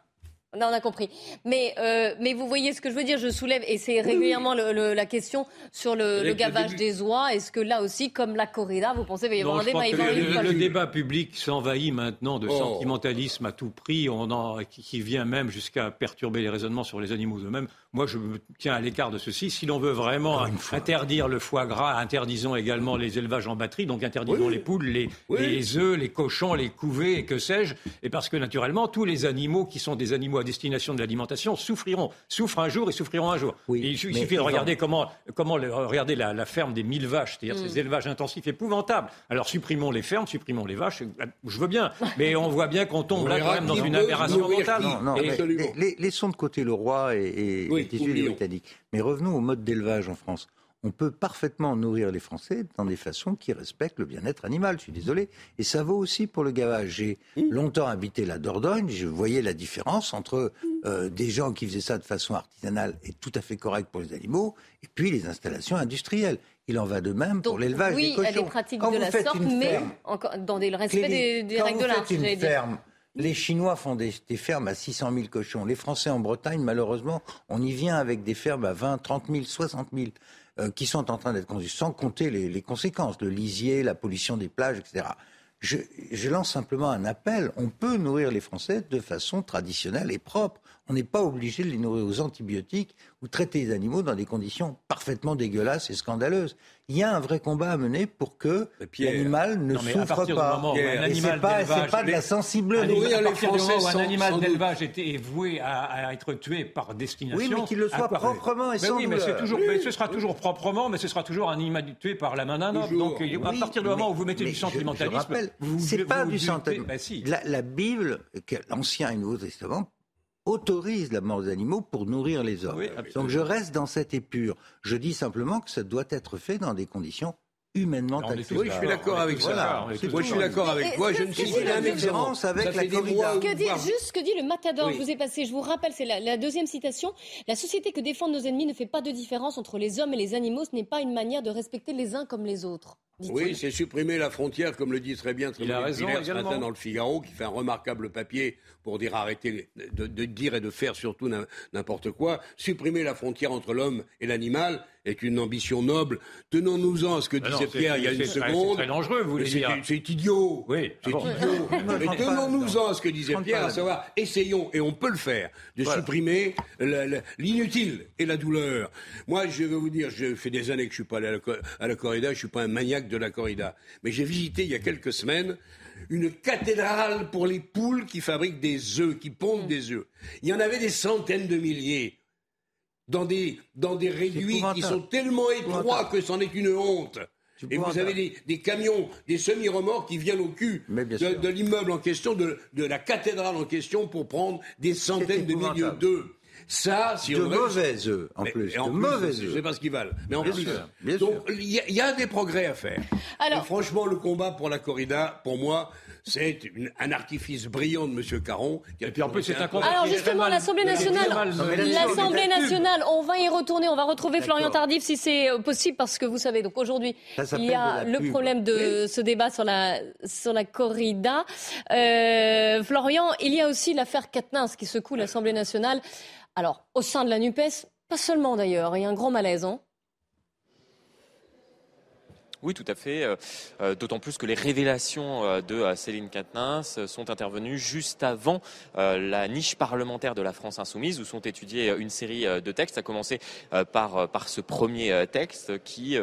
[SPEAKER 1] Non, on a compris. Mais, euh, mais vous voyez ce que je veux dire, je soulève, et c'est régulièrement le- le- la question sur le, le
[SPEAKER 6] Avec le
[SPEAKER 1] gavage des oies. Est-ce que là aussi, comme la corrida, vous pensez qu'il va y avoir un débat
[SPEAKER 7] le, débat public s'envahit maintenant de
[SPEAKER 6] Oh.
[SPEAKER 7] sentimentalisme à tout prix, on en- qui, qui vient même jusqu'à perturber les raisonnements sur les animaux eux-mêmes. Moi, je me tiens à l'écart de ceci. Si l'on veut vraiment interdire le foie gras, interdisons également les élevages en batterie, donc interdisons
[SPEAKER 6] Oui.
[SPEAKER 7] les poules, les,
[SPEAKER 6] Oui.
[SPEAKER 7] les œufs, les cochons, les couvées, et que sais-je. Et parce que naturellement, tous les animaux qui sont des animaux à destination de l'alimentation souffriront, souffrent un jour et souffriront un jour.
[SPEAKER 8] Oui,
[SPEAKER 7] Et il, suffit de regarder comment, comment le- regarder la, la ferme des mille vaches, c'est-à-dire
[SPEAKER 1] Mm.
[SPEAKER 7] ces élevages intensifs épouvantables. Alors supprimons les fermes, supprimons les vaches, je veux bien, mais on voit bien qu'on tombe
[SPEAKER 6] On
[SPEAKER 7] là quand même dans une aberration mentale.
[SPEAKER 8] Non, non,
[SPEAKER 7] Et-
[SPEAKER 8] mais les- laissons de côté le roi et, et,
[SPEAKER 6] Oui,
[SPEAKER 8] les. Britanniques. Mais revenons au mode d'élevage en France. On peut parfaitement nourrir les Français dans des façons qui respectent le bien-être animal, je suis désolé. Et ça vaut aussi pour le gavage. J'ai longtemps habité la Dordogne, je voyais la différence entre euh, des gens qui faisaient ça de façon artisanale et tout à fait correcte pour les animaux, et puis les installations industrielles. Il en va de même pour l'élevage
[SPEAKER 1] oui,
[SPEAKER 8] des
[SPEAKER 1] il y
[SPEAKER 8] cochons.
[SPEAKER 1] a des pratiques
[SPEAKER 8] Quand
[SPEAKER 1] de la sorte, mais encore dans le respect des,
[SPEAKER 8] Clélie,
[SPEAKER 1] des
[SPEAKER 8] quand
[SPEAKER 1] règles de l'art,
[SPEAKER 8] faites une
[SPEAKER 1] j'allais dire.
[SPEAKER 8] ferme, les Chinois font des, fermes à 600 000 cochons. Les Français en Bretagne, malheureusement, on y vient avec des fermes à 20, 30 000, 60 000 euh, qui sont en train d'être construites, sans compter les, les conséquences, le lisier, la pollution des plages, etc. Je, je lance simplement un appel. On peut nourrir les Français de façon traditionnelle et propre. On n'est pas obligé de les nourrir aux antibiotiques ou traiter les animaux dans des conditions parfaitement dégueulasses et scandaleuses. Il y a un vrai combat à mener pour que l'animal ne
[SPEAKER 7] Non,
[SPEAKER 8] souffre pas. Et
[SPEAKER 7] animal
[SPEAKER 8] c'est pas, pas de la sensible.
[SPEAKER 7] Un
[SPEAKER 6] Nourrir les
[SPEAKER 7] à partir du moment où
[SPEAKER 6] Français
[SPEAKER 7] un
[SPEAKER 6] sans-
[SPEAKER 7] animal d'élevage était est voué à, à être tué par destination.
[SPEAKER 8] Oui, mais qu'il le soit proprement et
[SPEAKER 7] Mais
[SPEAKER 8] sans
[SPEAKER 7] oui, mais, toujours, mais ce sera toujours proprement, mais ce sera toujours un animal tué par la main d'un homme. Donc, à
[SPEAKER 8] Oui,
[SPEAKER 7] partir du moment où vous mettez du
[SPEAKER 8] je-
[SPEAKER 7] sentimentalisme,
[SPEAKER 8] je rappelle,
[SPEAKER 7] vous-
[SPEAKER 8] c'est pas
[SPEAKER 7] vous
[SPEAKER 8] du sentimentalisme.
[SPEAKER 7] Si.
[SPEAKER 8] La, la Bible, l'Ancien et le Nouveau Testament, autorise la mort des animaux pour nourrir les hommes.
[SPEAKER 7] Oui.
[SPEAKER 8] Donc je reste dans cette épure. Je dis simplement que ça doit être fait dans des conditions humainement.
[SPEAKER 6] Oui, je suis d'accord avec ça. Moi, je suis d'accord avec toi. Je ne suis
[SPEAKER 1] la
[SPEAKER 6] un
[SPEAKER 8] différence avec la corrida
[SPEAKER 1] Que dit, juste ce que dit le Matador, je vous ai passé, je vous rappelle, c'est la, la deuxième citation. La société que défendent nos ennemis ne fait pas de différence entre les hommes et les animaux, ce n'est pas une manière de respecter les uns comme les autres.
[SPEAKER 6] Oui, c'est supprimer la frontière, comme le dit très bien
[SPEAKER 7] Il a raison
[SPEAKER 6] ce matin dans le Figaro, qui fait un remarquable papier pour dire arrêter de, de dire et de faire surtout n'im- n'importe quoi. Supprimer la frontière entre l'homme et l'animal est une ambition noble. Tenons-nous-en à ce que
[SPEAKER 7] Ah
[SPEAKER 6] disait
[SPEAKER 7] c'est-
[SPEAKER 6] Pierre il y a une
[SPEAKER 7] c'est- c'est
[SPEAKER 6] seconde.
[SPEAKER 7] très dangereux, vous voulez
[SPEAKER 6] c'est-
[SPEAKER 7] dire.
[SPEAKER 6] C'est idiot.
[SPEAKER 7] Oui,
[SPEAKER 6] C'est
[SPEAKER 7] ah bon.
[SPEAKER 6] idiot. Mais tenons-nous-en à ce que disait Pierre, à savoir, essayons, et on peut le faire, de
[SPEAKER 8] Voilà.
[SPEAKER 6] supprimer l'inutile et la douleur. Moi, je vais vous dire, je fais des années que je suis pas allé à la, à la corrida, je suis pas un maniaque de la corrida. Mais j'ai visité il y a quelques semaines une cathédrale pour les poules qui fabriquent des œufs, qui pondent des œufs. Il y en avait des centaines de milliers. Dans des, dans des réduits qui sont tellement étroits que c'en est une honte. Et vous avez des, des camions, des semi-remorques qui viennent au cul de, l'immeuble en question, de, de la cathédrale en question, pour prendre des centaines de milliers d'œufs. Ça, si
[SPEAKER 8] De
[SPEAKER 6] on
[SPEAKER 8] mauvais œufs, en
[SPEAKER 6] Mais-
[SPEAKER 8] plus.
[SPEAKER 6] en
[SPEAKER 8] de
[SPEAKER 6] plus,
[SPEAKER 8] mauvais
[SPEAKER 6] Je sais pas ce qu'ils valent. Mais en
[SPEAKER 8] Bien
[SPEAKER 6] plus.
[SPEAKER 8] sûr, bien
[SPEAKER 6] donc, il y, a- il y a des progrès à faire.
[SPEAKER 1] Alors-
[SPEAKER 6] Et franchement, le combat pour la corrida, pour moi, c'est un artifice brillant de M. Caron. qui a
[SPEAKER 7] Et puis en plus, c'est un combat
[SPEAKER 1] Alors justement, l'Assemblée nationale, l'Assemblée nationale, on va y retourner, on va retrouver Florian. Tardif si c'est euh, possible, parce que vous savez, donc aujourd'hui, il y a le
[SPEAKER 8] pub.
[SPEAKER 1] problème de ce débat sur la sur la corrida. Euh, Florian, il y a aussi l'affaire Katnins qui secoue l'Assemblée nationale. Alors, au sein de la Nupes, pas seulement d'ailleurs, il y a un grand malaise. hein.
[SPEAKER 3] Oui, tout à fait. Euh, euh, d'autant plus que les révélations euh, de Céline Quatennens sont intervenues juste avant la niche parlementaire de la France insoumise, où sont étudiés une série de textes, à commencer par, ce premier texte qui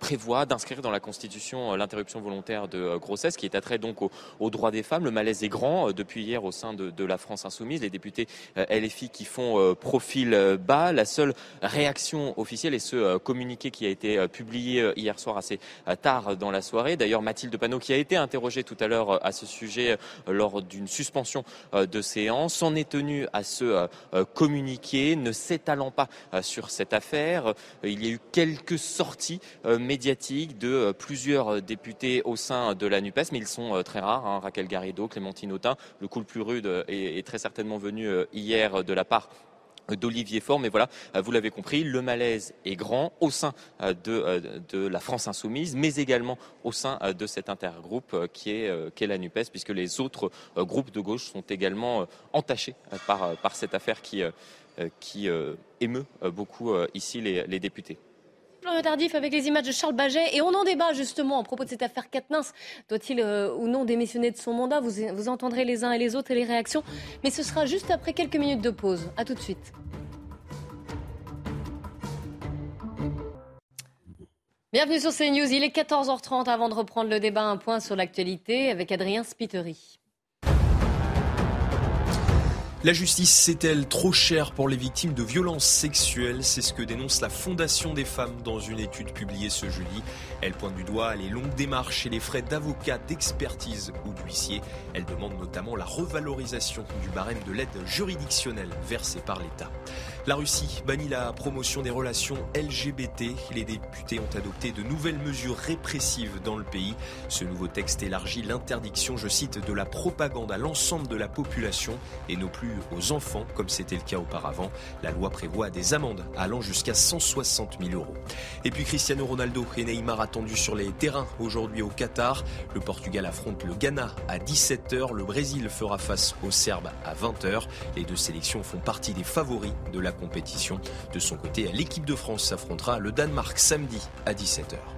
[SPEAKER 3] prévoit d'inscrire dans la Constitution l'interruption volontaire de grossesse, qui est attrait donc aux, droits des femmes. Le malaise est grand depuis hier au sein de, la France insoumise. Les députés LFI qui font profil bas. La seule réaction officielle est ce communiqué qui a été publié hier soir assez tard dans la soirée. D'ailleurs, Mathilde Panot, qui a été interrogée tout à l'heure euh, à ce sujet euh, lors d'une suspension de séance, s'en est tenue à ce communiqué, ne s'étalant pas sur cette affaire. Il y a eu quelques sorties médiatiques de plusieurs députés au sein de la NUPES, mais ils sont très rares. Hein. Raquel Garrido, Clémentine Autain. Le coup le plus rude est très certainement venu hier de la part d'Olivier Faure. Mais voilà, euh, vous l'avez compris, le malaise est grand au sein euh, euh, de, la France insoumise, mais également au sein de cet intergroupe qui est, la NUPES, puisque les autres groupes de gauche sont également entachés par, cette affaire qui, émeut beaucoup ici les députés.
[SPEAKER 1] Tardif avec les images de Charles Baget. Et on en débat justement à propos de cette affaire Katnins. Doit-il euh, ou non démissionner de son mandat? Vous, vous entendrez les uns et les autres et les réactions. Mais ce sera juste après quelques minutes de pause. A tout de suite. Bienvenue sur CNews. Il est 14h30 avant de reprendre le débat. Un point sur l'actualité avec Adrien Spiteri.
[SPEAKER 9] La justice c'est-elle trop chère pour les victimes de violences sexuelles? C'est ce que dénonce la Fondation des femmes dans une étude publiée ce jeudi. Elle pointe du doigt les longues démarches et les frais d'avocat, d'expertise ou d'huissier. Elle demande notamment la revalorisation du barème de l'aide juridictionnelle versée par l'État. La Russie bannit la promotion des relations LGBT. Les députés ont adopté de nouvelles mesures répressives dans le pays. Ce nouveau texte élargit l'interdiction, je cite, de la propagande à l'ensemble de la population et non plus aux enfants, comme c'était le cas auparavant. La loi prévoit des amendes allant jusqu'à 160 000 euros. Et puis Cristiano Ronaldo et Neymar attendus sur les terrains aujourd'hui au Qatar. Le Portugal affronte le Ghana à 17h. Le Brésil fera face aux Serbes à 20h. Les deux sélections font partie des favoris de la compétition. De son côté, l'équipe de France s'affrontera le Danemark samedi à 17h.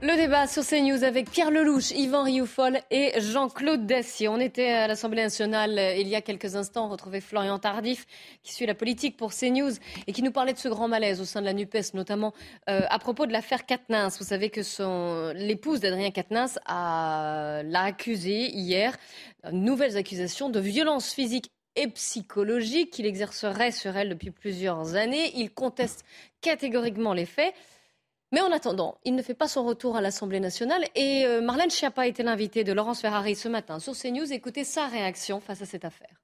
[SPEAKER 1] Le débat sur CNews avec Pierre Lelouch, Yvan Rioufol et Jean-Claude Dacier. On était à l'Assemblée nationale euh, il y a quelques instants. On retrouvait Florian Tardif qui suit la politique pour CNews et qui nous parlait de ce grand malaise au sein de la NUPES, notamment euh, à propos de l'affaire Katnins. Vous savez que son, l'épouse d'Adrien Katnins l'a accusé hier, nouvelles accusations de violence physique et psychologique qu'il exercerait sur elle depuis plusieurs années. Il conteste catégoriquement les faits. Mais en attendant, il ne fait pas son retour à l'Assemblée nationale et euh, Marlène Schiappa était l'invitée de Laurence Ferrari ce matin sur CNews. Écoutez sa réaction face à cette affaire.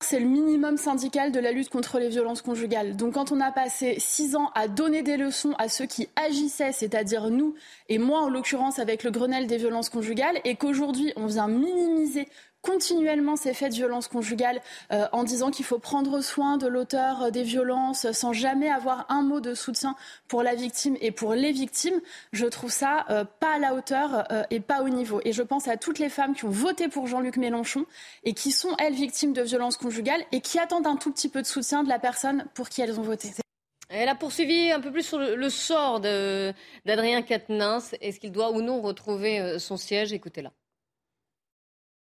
[SPEAKER 10] C'est le minimum syndical de la lutte contre les violences conjugales. Donc quand on a passé six ans à donner des leçons à ceux qui agissaient, c'est-à-dire nous, et moi en l'occurrence avec le Grenelle des violences conjugales, et qu'aujourd'hui on vient minimiser continuellement ces faits de violence conjugale euh, en disant qu'il faut prendre soin de l'auteur euh, des violences sans jamais avoir un mot de soutien pour la victime et pour les victimes, je trouve ça euh, pas à la hauteur et pas au niveau. Et je pense à toutes les femmes qui ont voté pour Jean-Luc Mélenchon et qui sont, elles, victimes de violences conjugales et qui attendent un tout petit peu de soutien de la personne pour qui elles ont voté.
[SPEAKER 1] Elle a poursuivi un peu plus sur le, sort d'Adrien Quatennens. Est-ce qu'il doit ou non retrouver son siège? Écoutez-la.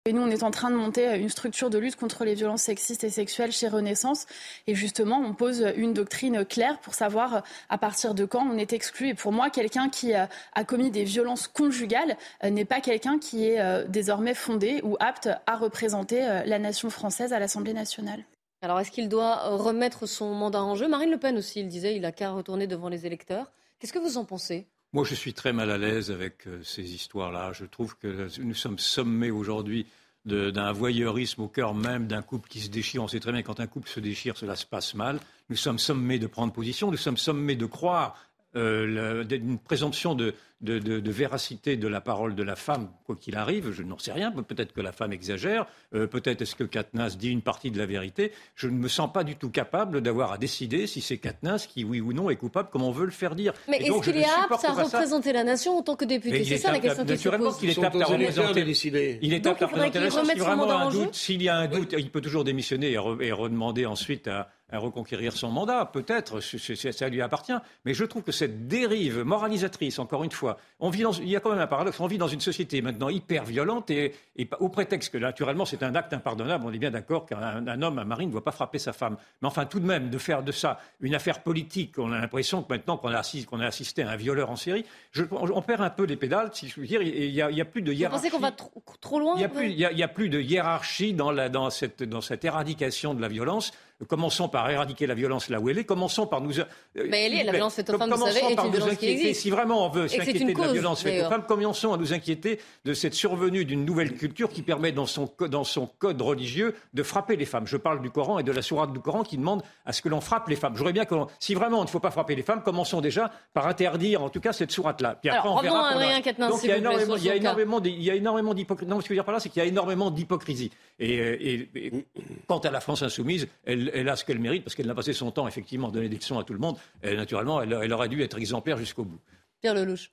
[SPEAKER 10] Et nous, on est en train de monter une structure de lutte contre les violences sexistes et sexuelles chez Renaissance. Et justement, on pose une doctrine claire pour savoir à partir de quand on est exclu. Et pour moi, quelqu'un qui a commis des violences conjugales euh, n'est pas quelqu'un qui est euh, désormais fondé ou apte à représenter euh, la nation française à l'Assemblée nationale.
[SPEAKER 1] Alors, est-ce qu'il doit remettre son mandat en jeu? Marine Le Pen aussi, il disait, il a qu'à retourner devant les électeurs. Qu'est-ce que vous en pensez?
[SPEAKER 7] Moi, je suis très mal à l'aise avec ces histoires-là. Je trouve que nous sommes sommés aujourd'hui d'un voyeurisme au cœur même d'un couple qui se déchire. On sait très bien quand un couple se déchire, cela se passe mal. Nous sommes sommés de prendre position, nous sommes sommés de croire euh, une présomption de, de, véracité de la parole de la femme, quoi qu'il arrive. Je n'en sais rien. Peut-être que la femme exagère. Euh, peut-être est-ce que Katniss dit une partie de la vérité. Je ne me sens pas du tout capable d'avoir à décider si c'est Katniss qui, oui ou non, est coupable, comme on veut le faire dire.
[SPEAKER 1] Mais est-ce qu'il est apte à représenter la nation en tant que député C'est ça la question qui se pose.
[SPEAKER 7] qu'il est apte à représenter. Il est apte à représenter la nation. S'il y a un doute, il peut toujours démissionner et redemander ensuite à reconquérir son mandat, peut-être, ça lui appartient. Mais je trouve que cette dérive moralisatrice, encore une fois, on vit il y a quand même un paradoxe, on vit dans une société maintenant hyper violente et, au prétexte que naturellement c'est un acte impardonnable, on est bien d'accord qu'un homme, un mari ne doit pas frapper sa femme. Mais enfin, tout de même, de faire de ça une affaire politique, on a l'impression que maintenant qu'on a, assisté à un violeur en série, je, on, perd un peu les pédales, si je veux dire, il n'y a, plus de hiérarchie.
[SPEAKER 1] Vous pensez qu'on va trop, loin
[SPEAKER 7] Il n'y a, plus de hiérarchie dans, la, dans, cette, dans cette éradication de la violence. Commençons par éradiquer la violence là où elle est. Commençons par nous. Euh,
[SPEAKER 1] mais elle est, la violence faite aux femmes, vous savez, est une violence qui existe.
[SPEAKER 7] Si vraiment on veut s'inquiéter de la violence faite aux femmes, commençons à nous inquiéter de cette survenue d'une nouvelle culture qui permet dans son, dans son code religieux de frapper les femmes. Je parle du Coran et de la sourate du Coran qui demande à ce que l'on frappe les femmes. Je voudrais bien que, si vraiment il ne faut pas frapper les femmes, commençons déjà par interdire, en tout cas, cette sourate-là.
[SPEAKER 1] Puis après, Alors, on verra. Donc il y a énormément, il y a énormément,
[SPEAKER 7] il y a énormément d'hypocrisie. Non, ce que je veux dire par là, c'est qu'il y a énormément d'hypocrisie. Et, et, quant à la France insoumise, elle, elle a ce qu'elle mérite parce qu'elle n'a passé son temps effectivement à donner des leçons à tout le monde. Et naturellement, elle, aurait dû être exemplaire jusqu'au bout.
[SPEAKER 1] Pierre Lelouch.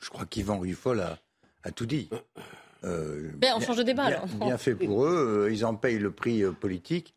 [SPEAKER 8] Je crois qu'Yvan Ruffol a, a tout dit.
[SPEAKER 1] Euh, ben, on change de débat.
[SPEAKER 8] Bien, bien fait pour eux. Euh, ils en payent le prix euh, politique.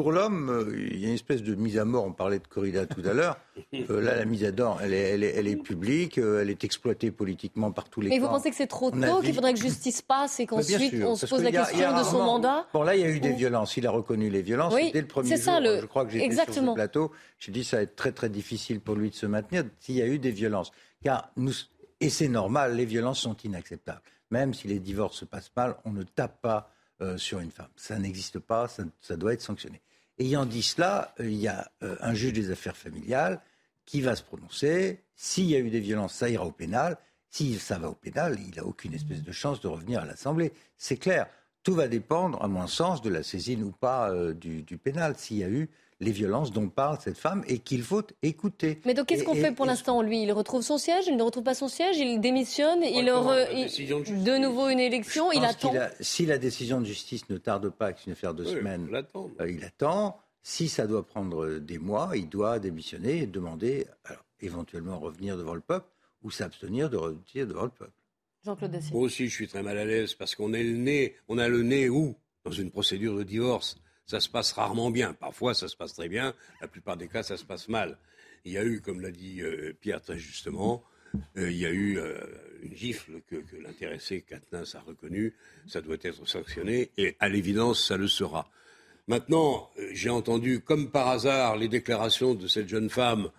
[SPEAKER 8] Pour l'homme, euh, il y a une espèce de mise à mort. On parlait de corrida tout à l'heure. Euh, là, la mise à mort, elle est, elle est, elle est publique, euh, elle est exploitée politiquement par tous les.
[SPEAKER 1] Mais vous pensez que c'est trop tôt, qu'il faudrait que justice passe et qu'ensuite on se pose la question de son mandat
[SPEAKER 8] Bon, là, il y a eu des violences. Il a reconnu les violences
[SPEAKER 1] oui,
[SPEAKER 8] dès le premier
[SPEAKER 1] jour. Ça,
[SPEAKER 8] le... Je crois que j'étais sur ce plateau. J'ai dit ça va être très très difficile pour lui de se maintenir s'il y a eu des violences. Car nous et c'est normal, les violences sont inacceptables. Même si les divorces se passent mal, on ne tape pas sur une femme. Ça n'existe pas, ça, ça doit être sanctionné. Ayant dit cela, euh, il y a euh, un juge des affaires familiales qui va se prononcer. S'il y a eu des violences, ça ira au pénal. Si ça va au pénal, il n'a aucune espèce de chance de revenir à l'Assemblée. C'est clair. Tout va dépendre, à mon sens, de la saisine ou pas euh, du, du, pénal. S'il y a eu les violences dont parle cette femme et qu'il faut écouter.
[SPEAKER 1] Mais donc qu'est-ce qu'on fait pour l'instant Lui, il retrouve son siège, il ne retrouve pas son siège, il démissionne, il, de, de, nouveau une élection, il attend?
[SPEAKER 8] si la décision de justice ne tarde pas, que c'est une affaire de semaines, euh, il attend. Si ça doit prendre des mois, il doit démissionner et demander, alors, éventuellement revenir devant le peuple ou s'abstenir de revenir devant le peuple.
[SPEAKER 1] Jean-Claude.
[SPEAKER 6] Moi aussi, je suis très mal à l'aise parce qu'on est le nez, on a le nez où? Dans une procédure de divorce ça se passe rarement bien. Parfois, ça se passe très bien. La plupart des cas, ça se passe mal. Il y a eu, comme l'a dit euh, Pierre très justement, euh, il y a eu euh, une gifle que, l'intéressé Katnins a reconnue. Ça doit être sanctionné et à l'évidence, ça le sera. Maintenant, j'ai entendu, comme par hasard, les déclarations de cette jeune femme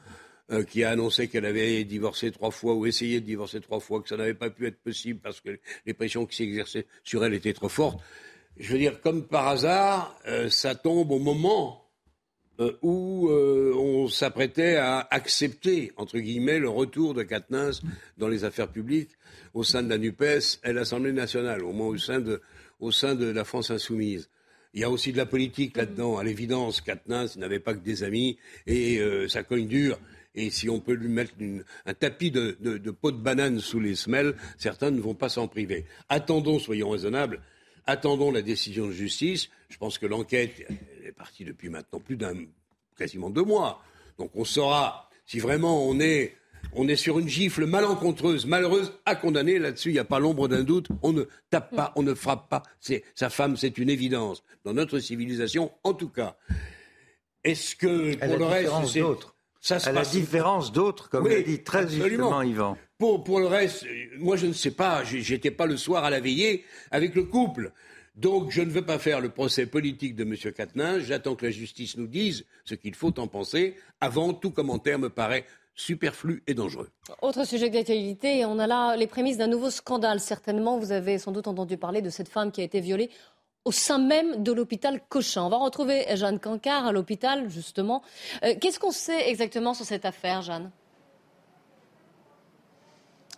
[SPEAKER 6] qui a annoncé qu'elle avait divorcé trois fois ou essayé de divorcer trois fois, que ça n'avait pas pu être possible parce que les pressions qui s'exerçaient sur elle étaient trop fortes je veux dire, comme par hasard, euh, ça tombe au moment euh, où euh, on s'apprêtait à accepter, entre guillemets, le retour de Katnins dans les affaires publiques au sein de la NUPES et l'Assemblée nationale, au moins au sein de, au sein de la France insoumise. Il y a aussi de la politique là-dedans. À l'évidence, Katnins n'avait pas que des amis et ça cogne dur. Et si on peut lui mettre un tapis de, de, de pots de banane sous les semelles, certains ne vont pas s'en priver. Attendons, soyons raisonnables, Attendons la décision de justice. Je pense que l'enquête est partie depuis maintenant plus d'un, quasiment deux mois. Donc on saura si vraiment on est, on est sur une gifle malencontreuse, malheureuse, à condamner. Là-dessus, il n'y a pas l'ombre d'un doute. On ne tape pas, on ne frappe pas. C'est, sa femme, c'est une évidence. Dans notre civilisation, en tout cas. Est-ce que pour le reste,
[SPEAKER 8] c'est... Ça se à la différence d'autres, comme l'a dit très justement Yvan.
[SPEAKER 6] Pour, pour le reste, moi je ne sais pas, j'étais pas le soir à la veillée avec le couple. Donc je ne veux pas faire le procès politique de M. Quatennin, j'attends que la justice nous dise ce qu'il faut en penser. Avant, tout commentaire me paraît superflu et dangereux.
[SPEAKER 1] Autre sujet d'actualité, on a là les prémices d'un nouveau scandale. Certainement, vous avez sans doute entendu parler de cette femme qui a été violée au sein même de l'hôpital Cochin. On va retrouver Jeanne Cancard à l'hôpital, justement. Euh, qu'est-ce qu'on sait exactement sur cette affaire, Jeanne?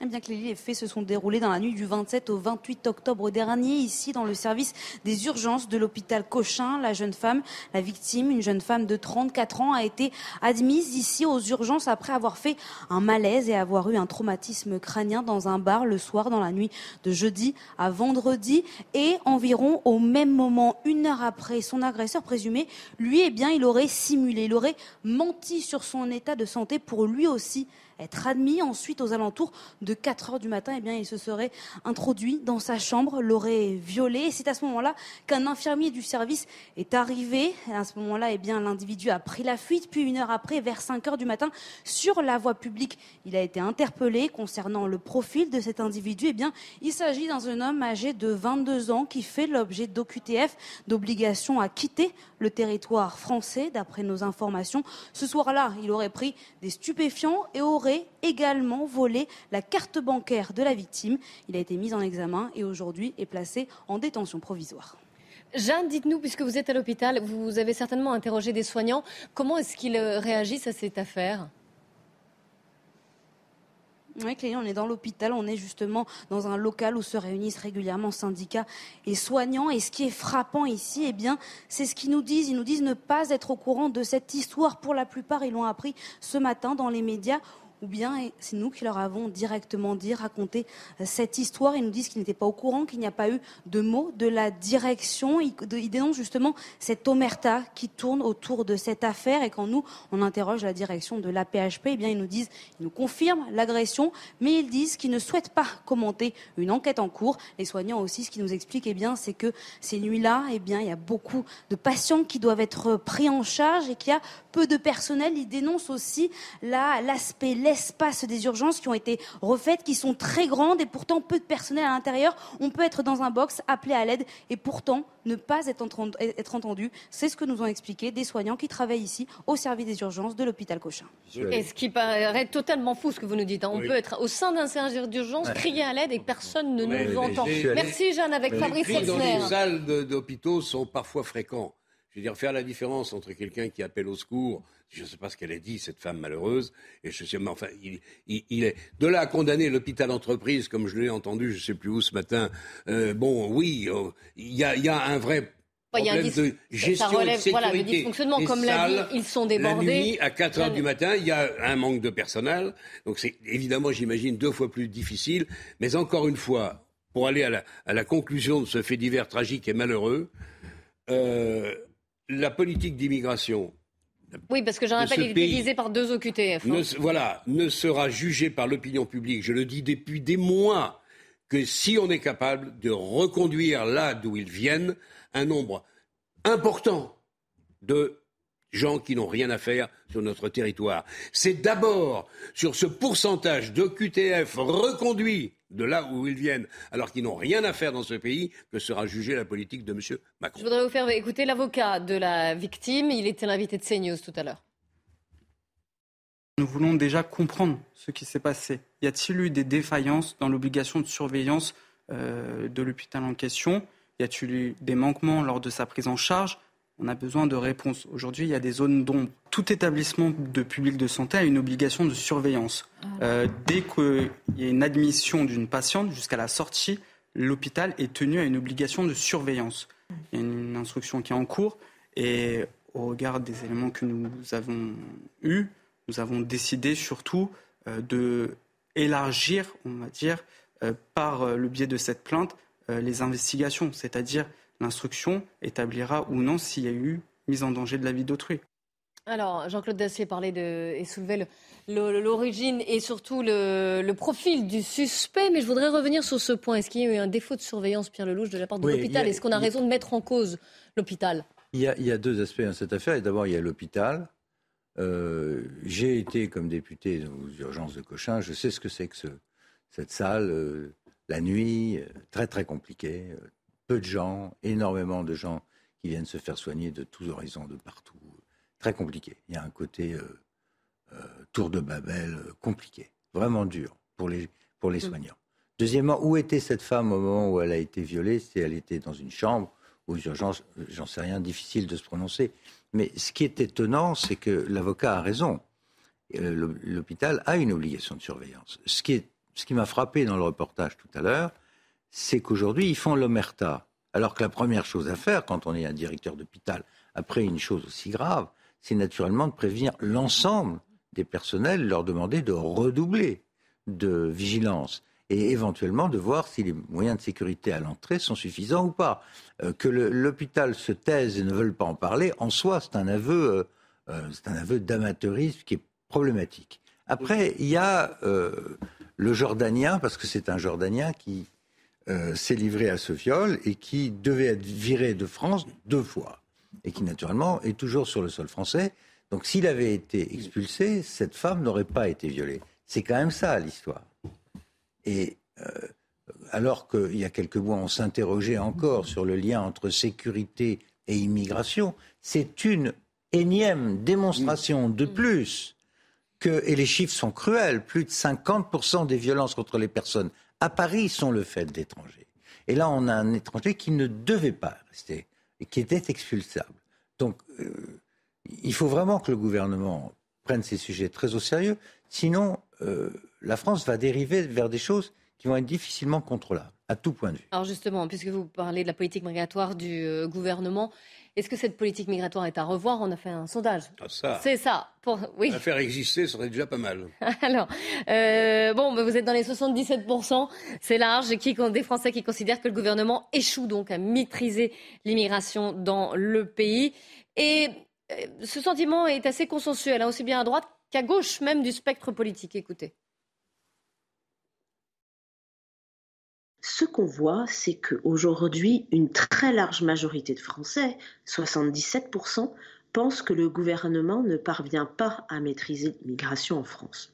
[SPEAKER 11] Bien que les faits se sont déroulés dans la nuit du 27 au 28 octobre dernier, ici dans le service des urgences de l'hôpital Cochin. La jeune femme, la victime, une jeune femme de 34 ans, a été admise ici aux urgences après avoir fait un malaise et avoir eu un traumatisme crânien dans un bar le soir dans la nuit de jeudi à vendredi. Et environ au même moment, une heure après, son agresseur présumé, lui, eh bien, il aurait simulé, il aurait menti sur son état de santé pour lui aussi être admis. Ensuite, aux alentours de 4 heures du matin, eh bien, il se serait introduit dans sa chambre, l'aurait violée. Et c'est à ce moment-là qu'un infirmier du service est arrivé. À ce moment-là, eh bien, l'individu a pris la fuite. Puis une heure après, vers 5 heures du matin, sur la voie publique, il a été interpellé concernant le profil de cet individu. Eh bien, il s'agit d'un homme âgé de 22 ans qui fait l'objet d'OQTF, d'obligation à quitter le territoire français, d'après nos informations. Ce soir-là, il aurait pris des stupéfiants et aurait également volé la carte bancaire de la victime. Il a été mis en examen et aujourd'hui est placé en détention provisoire.
[SPEAKER 1] Jeanne, dites-nous, puisque vous êtes à l'hôpital, vous avez certainement interrogé des soignants. Comment est-ce qu'ils réagissent à cette affaire?
[SPEAKER 11] Oui, Clélie, on est dans l'hôpital, on est justement dans un local où se réunissent régulièrement syndicats et soignants. Et ce qui est frappant ici, eh bien, c'est ce qu'ils nous disent. Ils nous disent ne pas être au courant de cette histoire. Pour la plupart, ils l'ont appris ce matin dans les médias ou bien c'est nous qui leur avons directement dit, raconté euh, cette histoire. Ils nous disent qu'ils n'étaient pas au courant, qu'il n'y a pas eu de mots de la direction. Ils, dénoncent justement cette omerta qui tourne autour de cette affaire. Et quand nous, on interroge la direction de l'APHP, eh bien, ils nous disent, ils nous confirment l'agression, mais ils disent qu'ils ne souhaitent pas commenter une enquête en cours. Les soignants aussi, ce qui nous explique, eh bien, c'est que ces nuits-là, eh bien, il y a beaucoup de patients qui doivent être pris en charge et qu'il y a peu de personnel. Ils dénoncent aussi l'aspect l'espace des urgences qui ont été refaites, qui sont très grandes et pourtant peu de personnel à l'intérieur. On peut être dans un box, appelé à l'aide et pourtant ne pas être entendu. C'est ce que nous ont expliqué des soignants qui travaillent ici au service des urgences de l'hôpital Cochin.
[SPEAKER 1] Et ce qui paraît totalement fou ce que vous nous dites. Hein. On peut être au sein d'un service d'urgence, crier à l'aide et personne ne nous entend. Merci Jeanne avec Fabrice
[SPEAKER 6] Les dans les salles d'hôpitaux sont parfois fréquents. Je veux dire, faire la différence entre quelqu'un qui appelle au secours, je ne sais pas ce qu'elle a dit, cette femme malheureuse, et je sais, mais enfin, il, est de là à condamner l'hôpital entreprise, comme je l'ai entendu, je ne sais plus où ce matin. Euh, bon, oui, euh, il y, a, un vrai problème de gestion ça relève, de
[SPEAKER 1] voilà, le dysfonctionnement. Comme l'a dit, ils sont débordés.
[SPEAKER 6] La nuit, à 4 heures du matin, il y a un manque de personnel. Donc c'est évidemment, j'imagine, deux fois plus difficile. Mais encore une fois, pour aller à la, à la conclusion de ce fait divers tragique et malheureux, euh, la politique d'immigration.
[SPEAKER 1] Oui, parce que j'en rappelle, il est divisé par deux OQTF.
[SPEAKER 6] Hein. voilà, ne sera jugé par l'opinion publique, je le dis depuis des mois, que si on est capable de reconduire là d'où ils viennent un nombre important de gens qui n'ont rien à faire sur notre territoire. C'est d'abord sur ce pourcentage d'OQTF reconduits de là où ils viennent, alors qu'ils n'ont rien à faire dans ce pays, que sera jugée la politique de M. Macron.
[SPEAKER 1] Je voudrais vous faire écouter l'avocat de la victime. Il était l'invité de CNews tout à l'heure.
[SPEAKER 12] Nous voulons déjà comprendre ce qui s'est passé. Y a-t-il eu des défaillances dans l'obligation de surveillance euh, de l'hôpital en question? Y a-t-il eu des manquements lors de sa prise en charge? On a besoin de réponses. Aujourd'hui, il y a des zones d'ombre. Tout établissement de public de santé a une obligation de surveillance. Ah. Euh, dès qu'il y a une admission d'une patiente jusqu'à la sortie, l'hôpital est tenu à une obligation de surveillance. Il y a une instruction qui est en cours et au regard des éléments que nous avons eus, nous avons décidé surtout euh, de élargir, on va dire, euh, par le biais de cette plainte, les investigations, c'est-à-dire l'instruction établira ou non s'il y a eu mise en danger de la vie d'autrui.
[SPEAKER 1] Alors, Jean-Claude Dacier parlait de, et soulevait l'origine et surtout le, profil du suspect, mais je voudrais revenir sur ce point. Est-ce qu'il y a eu un défaut de surveillance, Pierre Lelouch, de la part de l'hôpital? Est-ce qu'on a, raison de mettre en cause l'hôpital?
[SPEAKER 8] Il, y, a, deux aspects dans cette affaire. D'abord, il y a l'hôpital. Euh, j'ai été comme député aux urgences de Cochin. Je sais ce que c'est que cette salle, euh, la nuit, euh, très très compliquée, peu de gens, énormément de gens qui viennent se faire soigner de tous horizons, de partout. Très compliqué. Il y a un côté euh, euh, tour de Babel euh, compliqué, vraiment dur pour les, pour les mm. soignants. Deuxièmement, où était cette femme au moment où elle a été violée? Si elle était dans une chambre, aux urgences, j'en sais rien, difficile de se prononcer. Mais ce qui est étonnant, c'est que l'avocat a raison. L'hôpital a une obligation de surveillance. Ce qui, est, ce qui m'a frappé dans le reportage tout à l'heure, c'est qu'aujourd'hui, ils font l'omerta. Alors que la première chose à faire, quand on est un directeur d'hôpital, après une chose aussi grave, c'est naturellement de prévenir l'ensemble des personnels, leur demander de redoubler de vigilance et éventuellement de voir si les moyens de sécurité à l'entrée sont suffisants ou pas. Euh, que l'hôpital se taise et ne veuille pas en parler, en soi, c'est un aveu, euh, euh, c'est un aveu d'amateurisme qui est problématique. Après, il y a le Jordanien, parce que c'est un Jordanien qui euh, s'est livré à ce viol et qui devait être viré de France deux fois. Et qui, naturellement, est toujours sur le sol français. Donc, s'il avait été expulsé, cette femme n'aurait pas été violée. C'est quand même ça, l'histoire. Et euh, alors qu'il y a quelques mois, on s'interrogeait encore sur le lien entre sécurité et immigration, c'est une énième démonstration de plus que, et les chiffres sont cruels, plus de 50% des violences contre les personnes à Paris sont le fait d'étrangers. Et là, on a un étranger qui ne devait pas rester et qui était expulsable. Donc, euh, il faut vraiment que le gouvernement prenne ces sujets très au sérieux. Sinon, euh, la France va dériver vers des choses qui vont être difficilement contrôlables, à tout point de vue.
[SPEAKER 1] Alors justement, puisque vous parlez de la politique migratoire du euh, gouvernement, est-ce que cette politique migratoire est à revoir? On a fait un sondage.
[SPEAKER 6] Ah, ça.
[SPEAKER 1] C'est ça. Pour... Oui.
[SPEAKER 6] La faire exister serait déjà pas mal.
[SPEAKER 1] Alors, euh, bon, vous êtes dans les 77%, c'est large, qui, des Français qui considèrent que le gouvernement échoue donc à maîtriser l'immigration dans le pays. Et euh, ce sentiment est assez consensuel, hein, aussi bien à droite qu'à gauche même du spectre politique. Écoutez.
[SPEAKER 13] Ce qu'on voit, c'est qu'aujourd'hui, une très large majorité de Français, 77%, pensent que le gouvernement ne parvient pas à maîtriser l'immigration en France.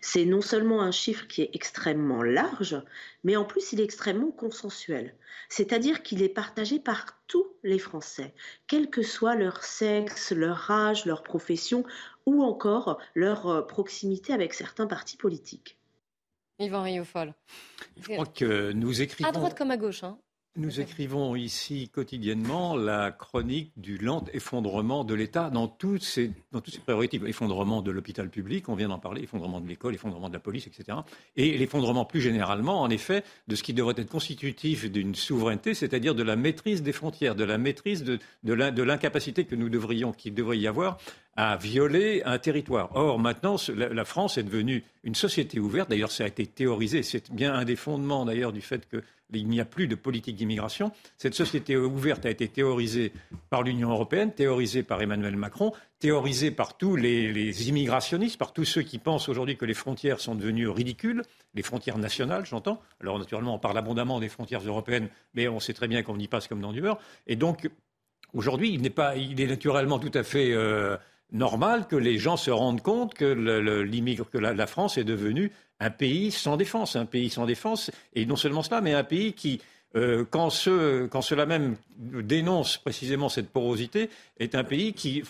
[SPEAKER 13] C'est non seulement un chiffre qui est extrêmement large, mais en plus il est extrêmement consensuel. C'est-à-dire qu'il est partagé par tous les Français, quel que soit leur sexe, leur âge, leur profession ou encore leur euh, proximité avec certains partis politiques.
[SPEAKER 1] Yvan Riofol.
[SPEAKER 7] Je crois que nous écrivons.
[SPEAKER 1] À droite comme à gauche. Hein.
[SPEAKER 7] Nous écrivons ici quotidiennement la chronique du lent effondrement de l'État dans toutes ses, dans toutes ses priorités. Effondrement de l'hôpital public, on vient d'en parler, effondrement de l'école, effondrement de la police, etc. Et l'effondrement plus généralement, en effet, de ce qui devrait être constitutif d'une souveraineté, c'est-à-dire de la maîtrise des frontières, de la maîtrise de, de l'incapacité que nous devrions, qu'il devrait y avoir à violer un territoire. Or, maintenant, la France est devenue une société ouverte. D'ailleurs, ça a été théorisé. C'est bien un des fondements, d'ailleurs, du fait qu'il n'y a plus de politique d'immigration. Cette société ouverte a été théorisée par l'Union européenne, théorisée par Emmanuel Macron, théorisée par tous les, les immigrationnistes, par tous ceux qui pensent aujourd'hui que les frontières sont devenues ridicules, les frontières nationales, j'entends. Alors, naturellement, on parle abondamment des frontières européennes, mais on sait très bien qu'on y passe comme dans du beurre. Et donc, aujourd'hui, il, n'est pas, il est naturellement tout à fait... Euh, normal que les gens se rendent compte que, la, France est devenue un pays sans défense, un pays sans défense, et non seulement cela, mais un pays qui, euh, quand, cela même dénonce précisément cette porosité, est un pays qui,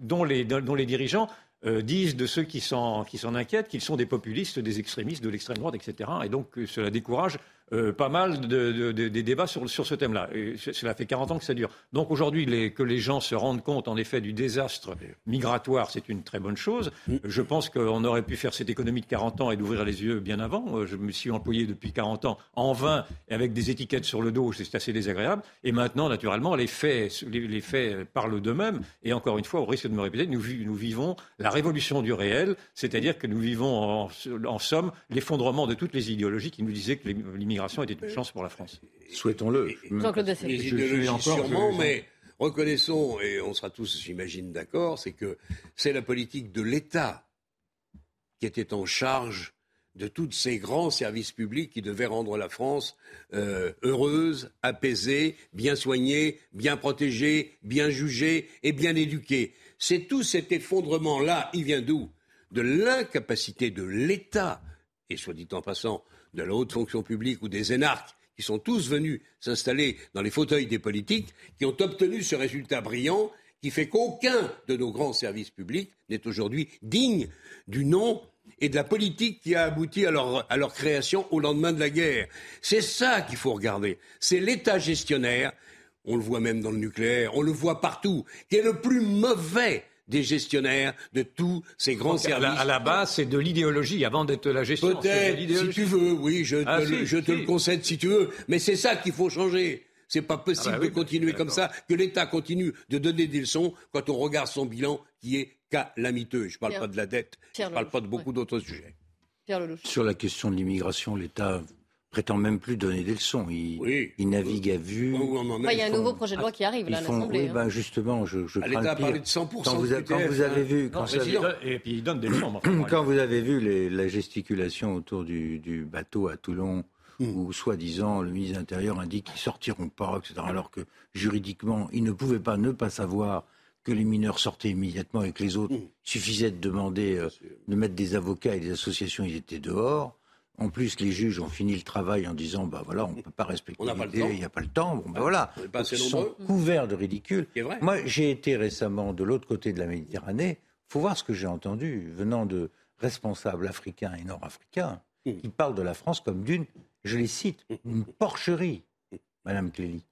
[SPEAKER 7] dont, les, dirigeants euh, disent de ceux qui s'en inquiètent qu'ils sont des populistes, des extrémistes de l'extrême droite, etc. Et donc euh, cela décourage euh, pas mal de, des débats sur, ce thème-là. Cela fait 40 ans que ça dure. Donc aujourd'hui, que les gens se rendent compte, en effet, du désastre migratoire, c'est une très bonne chose. Je pense qu'on aurait pu faire cette économie de 40 ans et d'ouvrir les yeux bien avant. Euh, je me suis employé depuis 40 ans en vain, avec des étiquettes sur le dos, c'est assez désagréable. Et maintenant, naturellement, les faits, parlent d'eux-mêmes. Et encore une fois, au risque de me répéter, nous, nous vivons la révolution du réel, c'est-à-dire que nous vivons en, en somme l'effondrement de toutes les idéologies qui nous disaient que l'immigration l'immigration était une chance pour la France.
[SPEAKER 8] Souhaitons-le.
[SPEAKER 6] Les idéologies sûrement, mais reconnaissons, et on sera tous, j'imagine, d'accord, c'est que c'est la politique de l'État qui était en charge de tous ces grands services publics qui devaient rendre la France euh, heureuse, apaisée, bien soignée, bien protégée, bien jugée et bien éduquée. C'est tout cet effondrement-là, il vient d'où? De l'incapacité de l'État, et soit dit en passant, de la haute fonction publique ou des énarques qui sont tous venus s'installer dans les fauteuils des politiques, qui ont obtenu ce résultat brillant qui fait qu'aucun de nos grands services publics n'est aujourd'hui digne du nom et de la politique qui a abouti à leur, création au lendemain de la guerre. C'est ça qu'il faut regarder. C'est l'État gestionnaire, on le voit même dans le nucléaire, on le voit partout, qui est le plus mauvais des gestionnaires de tous ces grands services.
[SPEAKER 7] À la, base, c'est de l'idéologie avant d'être la gestion.
[SPEAKER 6] Peut-être, si tu veux, oui, je te, ah, le, concède si tu veux, mais c'est ça qu'il faut changer. C'est pas possible ah bah de continuer comme ça, que l'État continue de donner des leçons quand on regarde son bilan qui est calamiteux. Je ne parle pas de la dette, je ne parle pas de beaucoup d'autres sujets.
[SPEAKER 8] Sur la question de l'immigration, l'État prétend même plus donner des leçons. Il, il navigue à vue.
[SPEAKER 1] Il y a un nouveau projet de loi qui arrive là, à l'Assemblée.
[SPEAKER 8] Oui,
[SPEAKER 1] hein.
[SPEAKER 8] ben justement, je, je le pire.
[SPEAKER 6] parlé de 100%
[SPEAKER 8] Quand vous, a- quand
[SPEAKER 6] TF,
[SPEAKER 8] vous avez
[SPEAKER 6] hein.
[SPEAKER 8] vu,
[SPEAKER 6] Non,
[SPEAKER 8] quand, ça-.
[SPEAKER 7] Et puis il donne des leçons. enfin,
[SPEAKER 8] quand vous avez vu les- la gesticulation autour du, du bateau à Toulon,
[SPEAKER 6] Hmm.
[SPEAKER 8] où soi-disant le ministre de l'Intérieur indique qu'ils sortiront pas, etc., alors que juridiquement, il ne pouvait pas ne pas savoir que les mineurs sortaient immédiatement et que les autres, il suffisait de demander, euh, de mettre des avocats et des associations, ils étaient dehors. En plus, les juges ont fini le travail en disant, bah voilà, on ne peut pas respecter l'idée, il n'y a pas le temps. Bon, ben voilà.
[SPEAKER 6] on est pas assez
[SPEAKER 8] Ils sont couverts de ridicule.
[SPEAKER 6] Vrai.
[SPEAKER 8] Moi, j'ai été récemment de l'autre côté de la Méditerranée. faut voir ce que j'ai entendu venant de responsables africains et nord-africains
[SPEAKER 6] Hmm.
[SPEAKER 8] qui parlent de la France comme d'une, je les cite, une porcherie, Madame Clélie.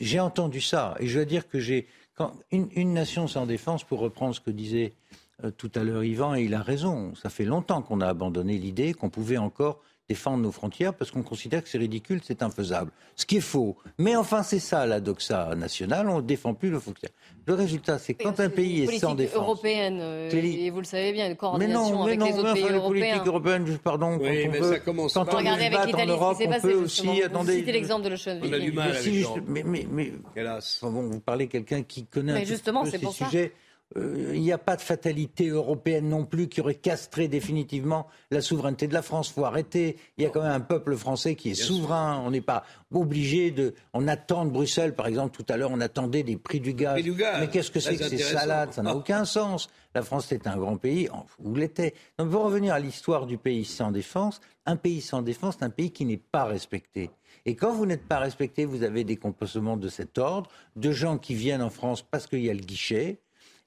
[SPEAKER 8] J'ai entendu ça et je dois dire que j'ai quand une, une nation sans défense, pour reprendre ce que disait euh, tout à l'heure Yvan, et il a raison. Ça fait longtemps qu'on a abandonné l'idée qu'on pouvait encore défendre nos frontières parce qu'on considère que c'est ridicule, c'est infaisable. Ce qui est faux. Mais enfin, c'est ça la doxa nationale, on ne défend plus le frontière. Le résultat, c'est quand un pays est sans défense.
[SPEAKER 1] européenne, euh, et vous le savez bien, une
[SPEAKER 8] Mais
[SPEAKER 1] coordination
[SPEAKER 8] non, mais
[SPEAKER 1] avec
[SPEAKER 8] non,
[SPEAKER 1] les
[SPEAKER 8] mais
[SPEAKER 1] autres pays
[SPEAKER 8] enfin, les
[SPEAKER 1] européens.
[SPEAKER 8] politiques européennes, pardon,
[SPEAKER 6] Oui,
[SPEAKER 8] quand on
[SPEAKER 6] mais
[SPEAKER 8] veut,
[SPEAKER 6] ça commence
[SPEAKER 8] quand on
[SPEAKER 1] avec
[SPEAKER 8] en Europe, on
[SPEAKER 1] passé,
[SPEAKER 8] peut aussi,
[SPEAKER 1] Vous
[SPEAKER 8] attendez,
[SPEAKER 1] citez l'exemple de Schönweg.
[SPEAKER 6] On a du mal
[SPEAKER 8] mais
[SPEAKER 6] avec
[SPEAKER 8] si, juste- mais, mais, mais, enfin bon, vous parlez quelqu'un qui connaît
[SPEAKER 1] Mais
[SPEAKER 8] un peu
[SPEAKER 1] pour
[SPEAKER 8] ces
[SPEAKER 1] ça.
[SPEAKER 8] Euh, Il n'y a pas de fatalité européenne non plus qui aurait castré définitivement la souveraineté de la France. faut arrêter. Il y a quand même un peuple français qui est
[SPEAKER 6] Bien
[SPEAKER 8] souverain. On n'est pas obligé de. On attend de Bruxelles, par exemple, tout à l'heure, on attendait des prix du gaz.
[SPEAKER 6] Prix du gaz,
[SPEAKER 8] Mais qu'est-ce que c'est que ces salades? Ça n'a aucun sens. La France est un grand pays, ou l'était. Donc, pour revenir à l'histoire du pays sans défense, un pays sans défense, c'est un pays qui n'est pas respecté. Et quand vous n'êtes pas respecté, vous avez des comportements de cet ordre, de gens qui viennent en France parce qu'il y a le guichet,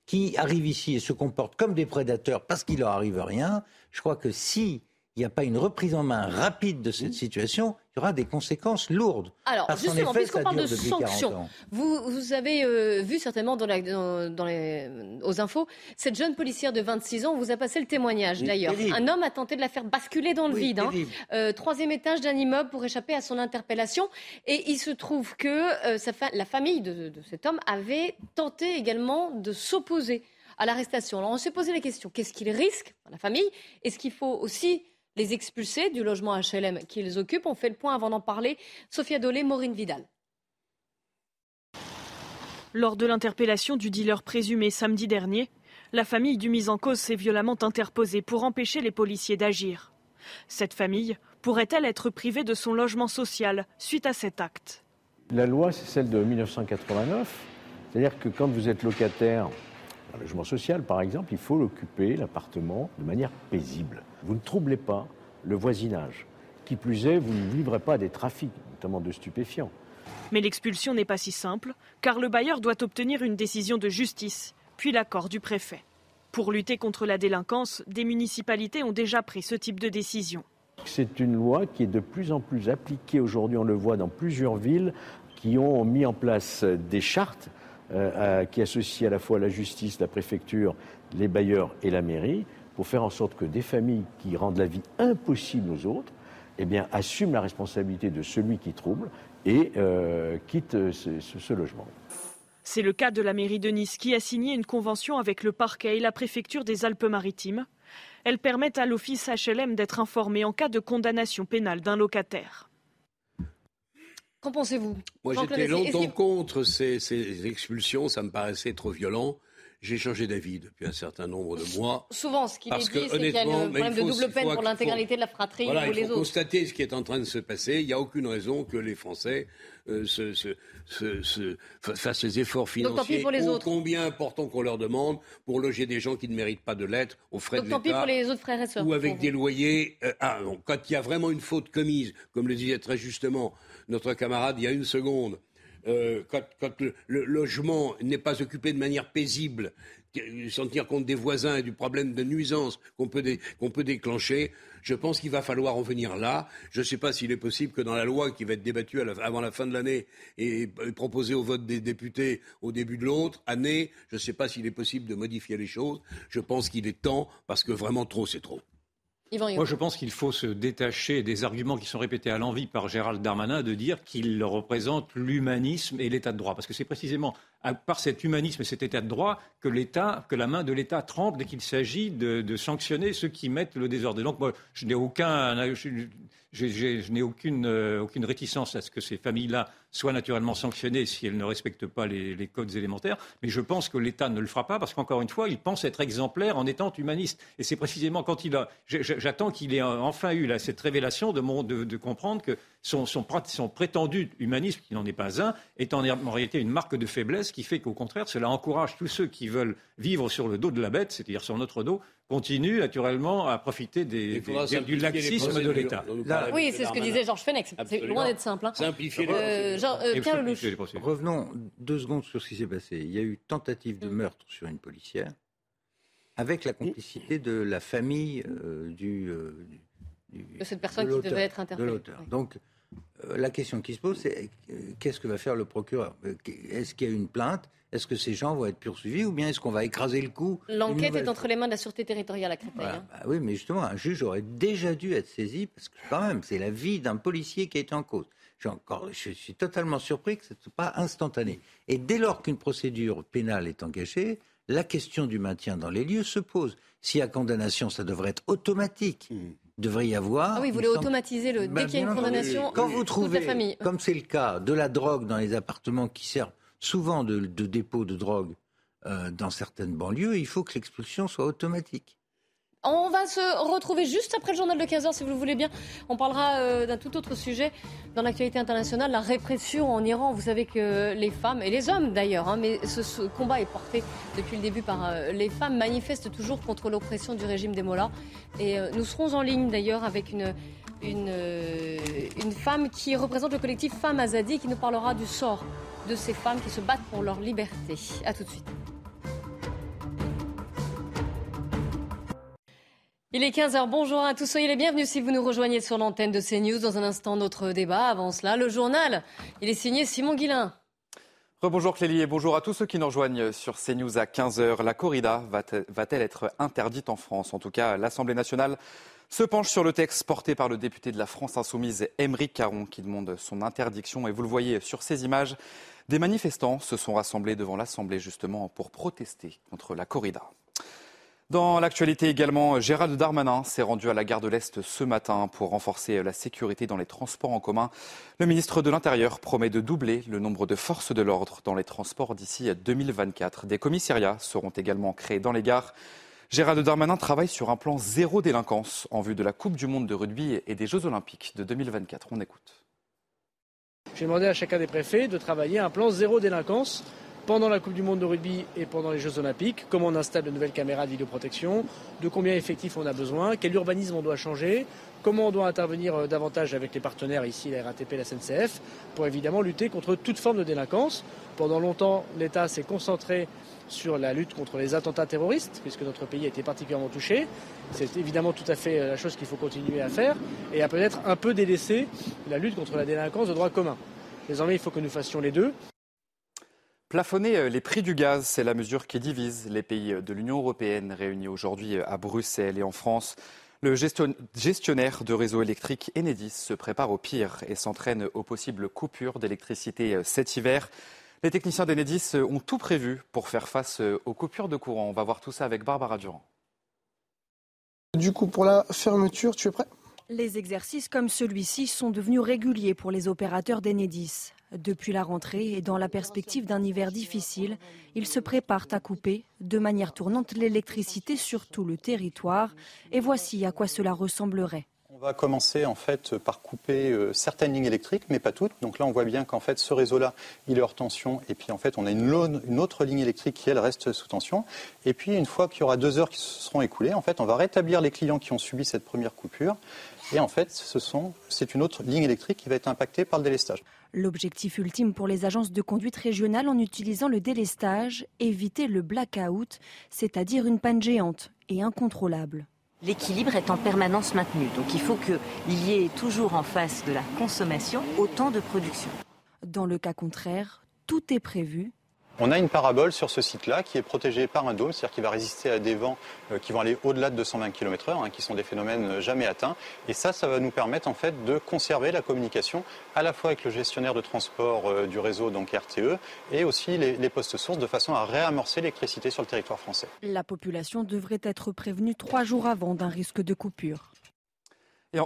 [SPEAKER 8] qui arrivent ici et se comportent comme des prédateurs parce qu'il leur arrive rien. Je crois que si il n'y a pas une reprise en main rapide de cette situation, il y aura des conséquences lourdes.
[SPEAKER 1] Alors,
[SPEAKER 8] Parce
[SPEAKER 1] justement, puisqu'on parle de
[SPEAKER 8] dure depuis 40
[SPEAKER 1] sanctions, vous, vous avez euh, vu certainement dans la- dans- dans les, aux infos, cette jeune policière de 26 ans vous a passé le témoignage d'ailleurs. Un homme a tenté de la faire basculer dans le
[SPEAKER 8] Oui,
[SPEAKER 1] vide. hein. Euh, troisième étage d'un immeuble pour échapper à son interpellation. Et il se trouve que euh, sa fa- la famille de, de cet homme avait tenté également de s'opposer à l'arrestation. Alors on s'est posé la question, qu'est-ce qu'il risque, la famille? Est-ce qu'il faut aussi les expulser du logement HLM qu'ils occupent On fait le point avant d'en parler. Sophia Dolé, Maureen Vidal.
[SPEAKER 14] Lors de l'interpellation du dealer présumé samedi dernier, la famille du mis en cause s'est violemment interposée pour empêcher les policiers d'agir. Cette famille pourrait-elle être privée de son logement social suite à cet acte?
[SPEAKER 15] La loi, c'est celle de 1989. C'est-à-dire que quand vous êtes locataire d'un logement social, par exemple, il faut l'occuper, l'appartement, de manière paisible. Vous ne troublez pas le voisinage. Qui plus est, vous ne livrez pas des trafics, notamment de stupéfiants.
[SPEAKER 14] Mais l'expulsion n'est pas si simple, car le bailleur doit obtenir une décision de justice, puis l'accord du préfet. Pour lutter contre la délinquance, des municipalités ont déjà pris ce type de décision.
[SPEAKER 15] C'est une loi qui est de plus en plus appliquée aujourd'hui, on le voit dans plusieurs villes qui ont mis en place des chartes euh, qui associent à la fois la justice, la préfecture, les bailleurs et la mairie pour faire en sorte que des familles qui rendent la vie impossible aux autres eh bien, assument la responsabilité de celui qui trouble et euh, quittent euh, ce- ce- ce logement.
[SPEAKER 14] C'est le cas de la mairie de Nice qui a signé une convention avec le parquet et la préfecture des Alpes-Maritimes. Elle permet à l'office HLM d'être informé en cas de condamnation pénale d'un locataire.
[SPEAKER 1] Qu'en pensez-vous?
[SPEAKER 6] Moi, j'étais longtemps contre ces, ces expulsions. Ça me paraissait trop violent. J'ai changé d'avis depuis un certain nombre de mois.
[SPEAKER 1] Souvent, ce qu'il est dit, c'est qu'il y a le problème
[SPEAKER 6] faut-
[SPEAKER 1] de double peine pour l'intégralité de la fratrie
[SPEAKER 6] Voilà,
[SPEAKER 1] ou les autres.
[SPEAKER 6] constater ce qui est en train de se passer. Il n'y a aucune raison que les Français euh, se, se- se- se- fa- fassent les efforts financiers
[SPEAKER 1] pour les autres.
[SPEAKER 6] combien importants qu'on leur demande pour loger des gens qui ne méritent pas de l'être aux frais
[SPEAKER 1] Donc
[SPEAKER 6] de
[SPEAKER 1] tant pis
[SPEAKER 6] l'État.
[SPEAKER 1] pour les autres frères et sœurs.
[SPEAKER 6] ou avec des loyers. euh, ah, non, quand il y a vraiment une faute commise, comme le disait très justement notre camarade il y a une seconde, euh, quand, le, logement n'est pas occupé de manière paisible, sans tenir compte des voisins et du problème de nuisance qu'on peut, déclencher, je pense qu'il va falloir en venir là. Je ne sais pas s'il est possible que dans la loi qui va être débattue avant la fin de l'année et, et proposée au vote des députés au début de l'autre année, je ne sais pas s'il est possible de modifier les choses. Je pense qu'il est temps parce que vraiment trop, c'est trop.
[SPEAKER 7] Moi, je pense qu'il faut se détacher des arguments qui sont répétés à l'envi par Gérald Darmanin de dire qu'il représente l'humanisme et l'état de droit. Parce que c'est précisément par cet humanisme et cet état de droit que l'État, que la main de l'État tremble dès qu'il s'agit de, sanctionner ceux qui mettent le désordre. donc moi, je n'ai aucun, je, n'ai aucune, euh, aucune réticence à ce que ces familles-là soient naturellement sanctionnées si elles ne respectent pas les, codes élémentaires, mais je pense que l'État ne le fera pas parce qu'encore une fois, il pense être exemplaire en étant humaniste. Et c'est précisément quand il a. J'attends qu'il ait enfin eu cette révélation de, comprendre que son, son, prétendu humanisme, qui n'en est pas un, est en, en réalité une marque de faiblesse qui fait qu'au contraire, cela encourage tous ceux qui veulent vivre sur le dos de la bête, c'est-à-dire sur notre dos, continue naturellement à profiter des, du laxisme de l'État.
[SPEAKER 1] Oui, c'est ce que disait Georges Fenech. C'est loin d'être simple. Hein.
[SPEAKER 8] Simplifier euh, euh, Revenons deux secondes sur ce qui s'est passé. Il y a eu tentative de mm. meurtre sur une policière avec la complicité de la famille euh, du,
[SPEAKER 1] De cette personne qui devait être interpellée.
[SPEAKER 8] Donc, la question qui se pose, c'est qu'est-ce que va faire le procureur? Est-ce qu'il y a une plainte? Est-ce que ces gens vont être poursuivis ou bien est-ce qu'on va écraser le coup?
[SPEAKER 1] L'enquête est entre les mains de la Sûreté territoriale à Créteil.
[SPEAKER 8] Hein. Bah oui, mais justement, un juge aurait déjà dû être saisi parce que quand même, c'est la vie d'un policier qui est en cause. Encore, je suis totalement surpris que ce ne soit pas instantané. Et dès lors qu'une procédure pénale est engagée, la question du maintien dans les lieux se pose. S'il y a condamnation, ça devrait être automatique. Hmm. Devrait y avoir.
[SPEAKER 1] Ah oui, vous voulez automatiser le. Bah, dès qu'il y a une condamnation,
[SPEAKER 8] quand vous trouvez,
[SPEAKER 1] toute la famille.
[SPEAKER 8] comme c'est le cas, de la drogue dans les appartements qui servent souvent de, dépôts de drogue euh, dans certaines banlieues, il faut que l'expulsion soit automatique.
[SPEAKER 1] On va se retrouver juste après le journal de 15h, si vous le voulez bien. On parlera euh, d'un tout autre sujet dans l'actualité internationale, la répression en Iran. Vous savez que les femmes, et les hommes d'ailleurs, hein, mais ce, combat est porté depuis le début par euh, les femmes, manifestent toujours contre l'oppression du régime des Mollahs. Et nous serons en ligne d'ailleurs avec une, une, une, femme qui représente le collectif Femmes Azadi qui nous parlera du sort de ces femmes qui se battent pour leur liberté. A tout de suite. Il est 15h, bonjour à tous, soyez les bienvenus si vous nous rejoignez sur l'antenne de CNews. Dans un instant, notre débat. Avant cela, le journal. Il est signé Simon Guillain.
[SPEAKER 2] Rebonjour Clélie et bonjour à tous ceux qui nous rejoignent sur CNews à 15h. La corrida va-t-elle être interdite en France? En tout cas, l'Assemblée nationale se penche sur le texte porté par le député de la France insoumise, Émeric Caron, qui demande son interdiction. Et vous le voyez sur ces images, des manifestants se sont rassemblés devant l'Assemblée justement pour protester contre la corrida. Dans l'actualité également, Gérald Darmanin s'est rendu à la gare de l'Est ce matin pour renforcer la sécurité dans les transports en commun. Le ministre de l'Intérieur promet de doubler le nombre de forces de l'ordre dans les transports d'ici à 2024. Des commissariats seront également créés dans les gares. Gérald Darmanin travaille sur un plan zéro délinquance en vue de la Coupe du Monde de rugby et des Jeux Olympiques de 2024. On écoute.
[SPEAKER 16] J'ai demandé à chacun des préfets de travailler un plan zéro délinquance pendant la Coupe du Monde de rugby et pendant les Jeux Olympiques, comment on installe de nouvelles caméras de vidéoprotection, de combien d'effectifs on a besoin, quel urbanisme on doit changer, comment on doit intervenir euh, davantage avec les partenaires ici, la RATP, la SNCF, pour évidemment lutter contre toute forme de délinquance. Pendant longtemps, l'État s'est concentré sur la lutte contre les attentats terroristes, puisque notre pays a été particulièrement touché. C'est évidemment tout à fait euh, la chose qu'il faut continuer à faire, et à peut-être un peu délaisser la lutte contre la délinquance de droit commun. Désormais, il faut que nous fassions les deux.
[SPEAKER 2] Plafonner euh, les prix du gaz, c'est la mesure qui divise les pays de l'Union européenne réunis aujourd'hui euh, à Bruxelles et en France. Le gestionnaire de réseau électrique Enedis se prépare au pire et s'entraîne aux possibles coupures d'électricité cet hiver. Les techniciens d'Enedis ont tout prévu pour faire face aux coupures de courant. On va voir tout ça avec Barbara Durand.
[SPEAKER 17] Du coup, pour la fermeture, tu es prêt?
[SPEAKER 18] Les exercices comme celui-ci sont devenus réguliers pour les opérateurs d'Enedis. Depuis la rentrée et dans la perspective d'un hiver difficile, ils se préparent à couper de manière tournante l'électricité sur tout le territoire. Et voici à quoi cela ressemblerait.
[SPEAKER 19] On va commencer en fait par couper euh, certaines lignes électriques, mais pas toutes. Donc là, on voit bien qu'en fait, ce réseau-là, il est hors tension. Et puis en fait, on a une, autre ligne électrique qui, elle, reste sous tension. Et puis, une fois qu'il y aura deux heures qui se seront écoulées, en fait, on va rétablir les clients qui ont subi cette première coupure. Et en fait, c'est une autre ligne électrique qui va être impactée par le délestage.
[SPEAKER 18] L'objectif ultime pour les agences de conduite régionales en utilisant le délestage, éviter le blackout, c'est-à-dire une panne géante et incontrôlable.
[SPEAKER 20] L'équilibre est en permanence maintenu. Donc il faut qu'il y ait toujours en face de la consommation autant de production.
[SPEAKER 18] Dans le cas contraire, tout est prévu.
[SPEAKER 19] On a une parabole sur ce site-là qui est protégée par un dôme, c'est-à-dire qui va résister à des vents euh, qui vont aller au-delà de 220 km/h, hein, qui sont des phénomènes euh, jamais atteints. Et ça, ça va nous permettre en fait de conserver la communication à la fois avec le gestionnaire de transport euh, du réseau, donc RTE, et aussi les, les postes sources, de façon à réamorcer l'électricité sur le territoire français.
[SPEAKER 18] La population devrait être prévenue trois jours avant d'un risque de coupure.
[SPEAKER 2] Et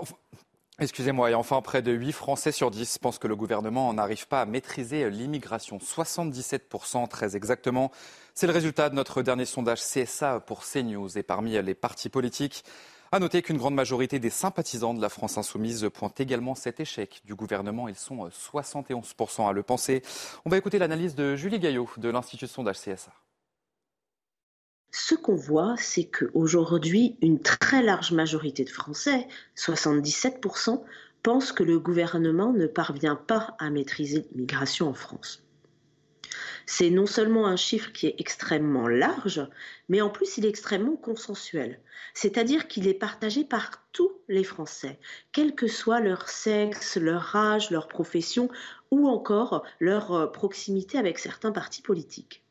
[SPEAKER 2] Excusez-moi, et enfin, près de 8 Français sur 10 pensent que le gouvernement n'arrive pas à maîtriser l'immigration. 77% très exactement. C'est le résultat de notre dernier sondage CSA pour CNews. Et parmi les partis politiques, à noter qu'une grande majorité des sympathisants de la France insoumise pointent également cet échec du gouvernement. Ils sont 71% à le penser. On va écouter l'analyse de Julie Gaillot de l'Institut de sondage CSA
[SPEAKER 13] ce qu'on voit, c'est qu'aujourd'hui, une très large majorité de Français, 77%, pensent que le gouvernement ne parvient pas à maîtriser l'immigration en France. C'est non seulement un chiffre qui est extrêmement large, mais en plus il est extrêmement consensuel. C'est-à-dire qu'il est partagé par tous les Français, quel que soit leur sexe, leur âge, leur profession ou encore leur euh, proximité avec certains partis politiques.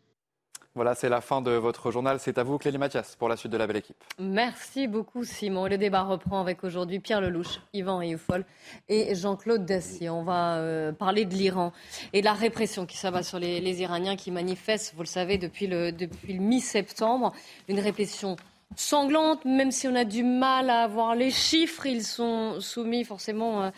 [SPEAKER 2] Voilà, c'est la fin de votre journal. C'est à vous, Clélie Mathias, pour la suite de la belle équipe.
[SPEAKER 1] Merci beaucoup, Simon. Le débat reprend avec aujourd'hui Pierre Lelouch, Yvan Eufol et Jean-Claude Dacier. On va euh, parler de l'Iran et de la répression qui s'abat sur les, Iraniens qui manifestent, vous le savez, depuis le, depuis le mi-septembre. Une répression sanglante, même si on a du mal à avoir les chiffres, ils sont soumis forcément euh,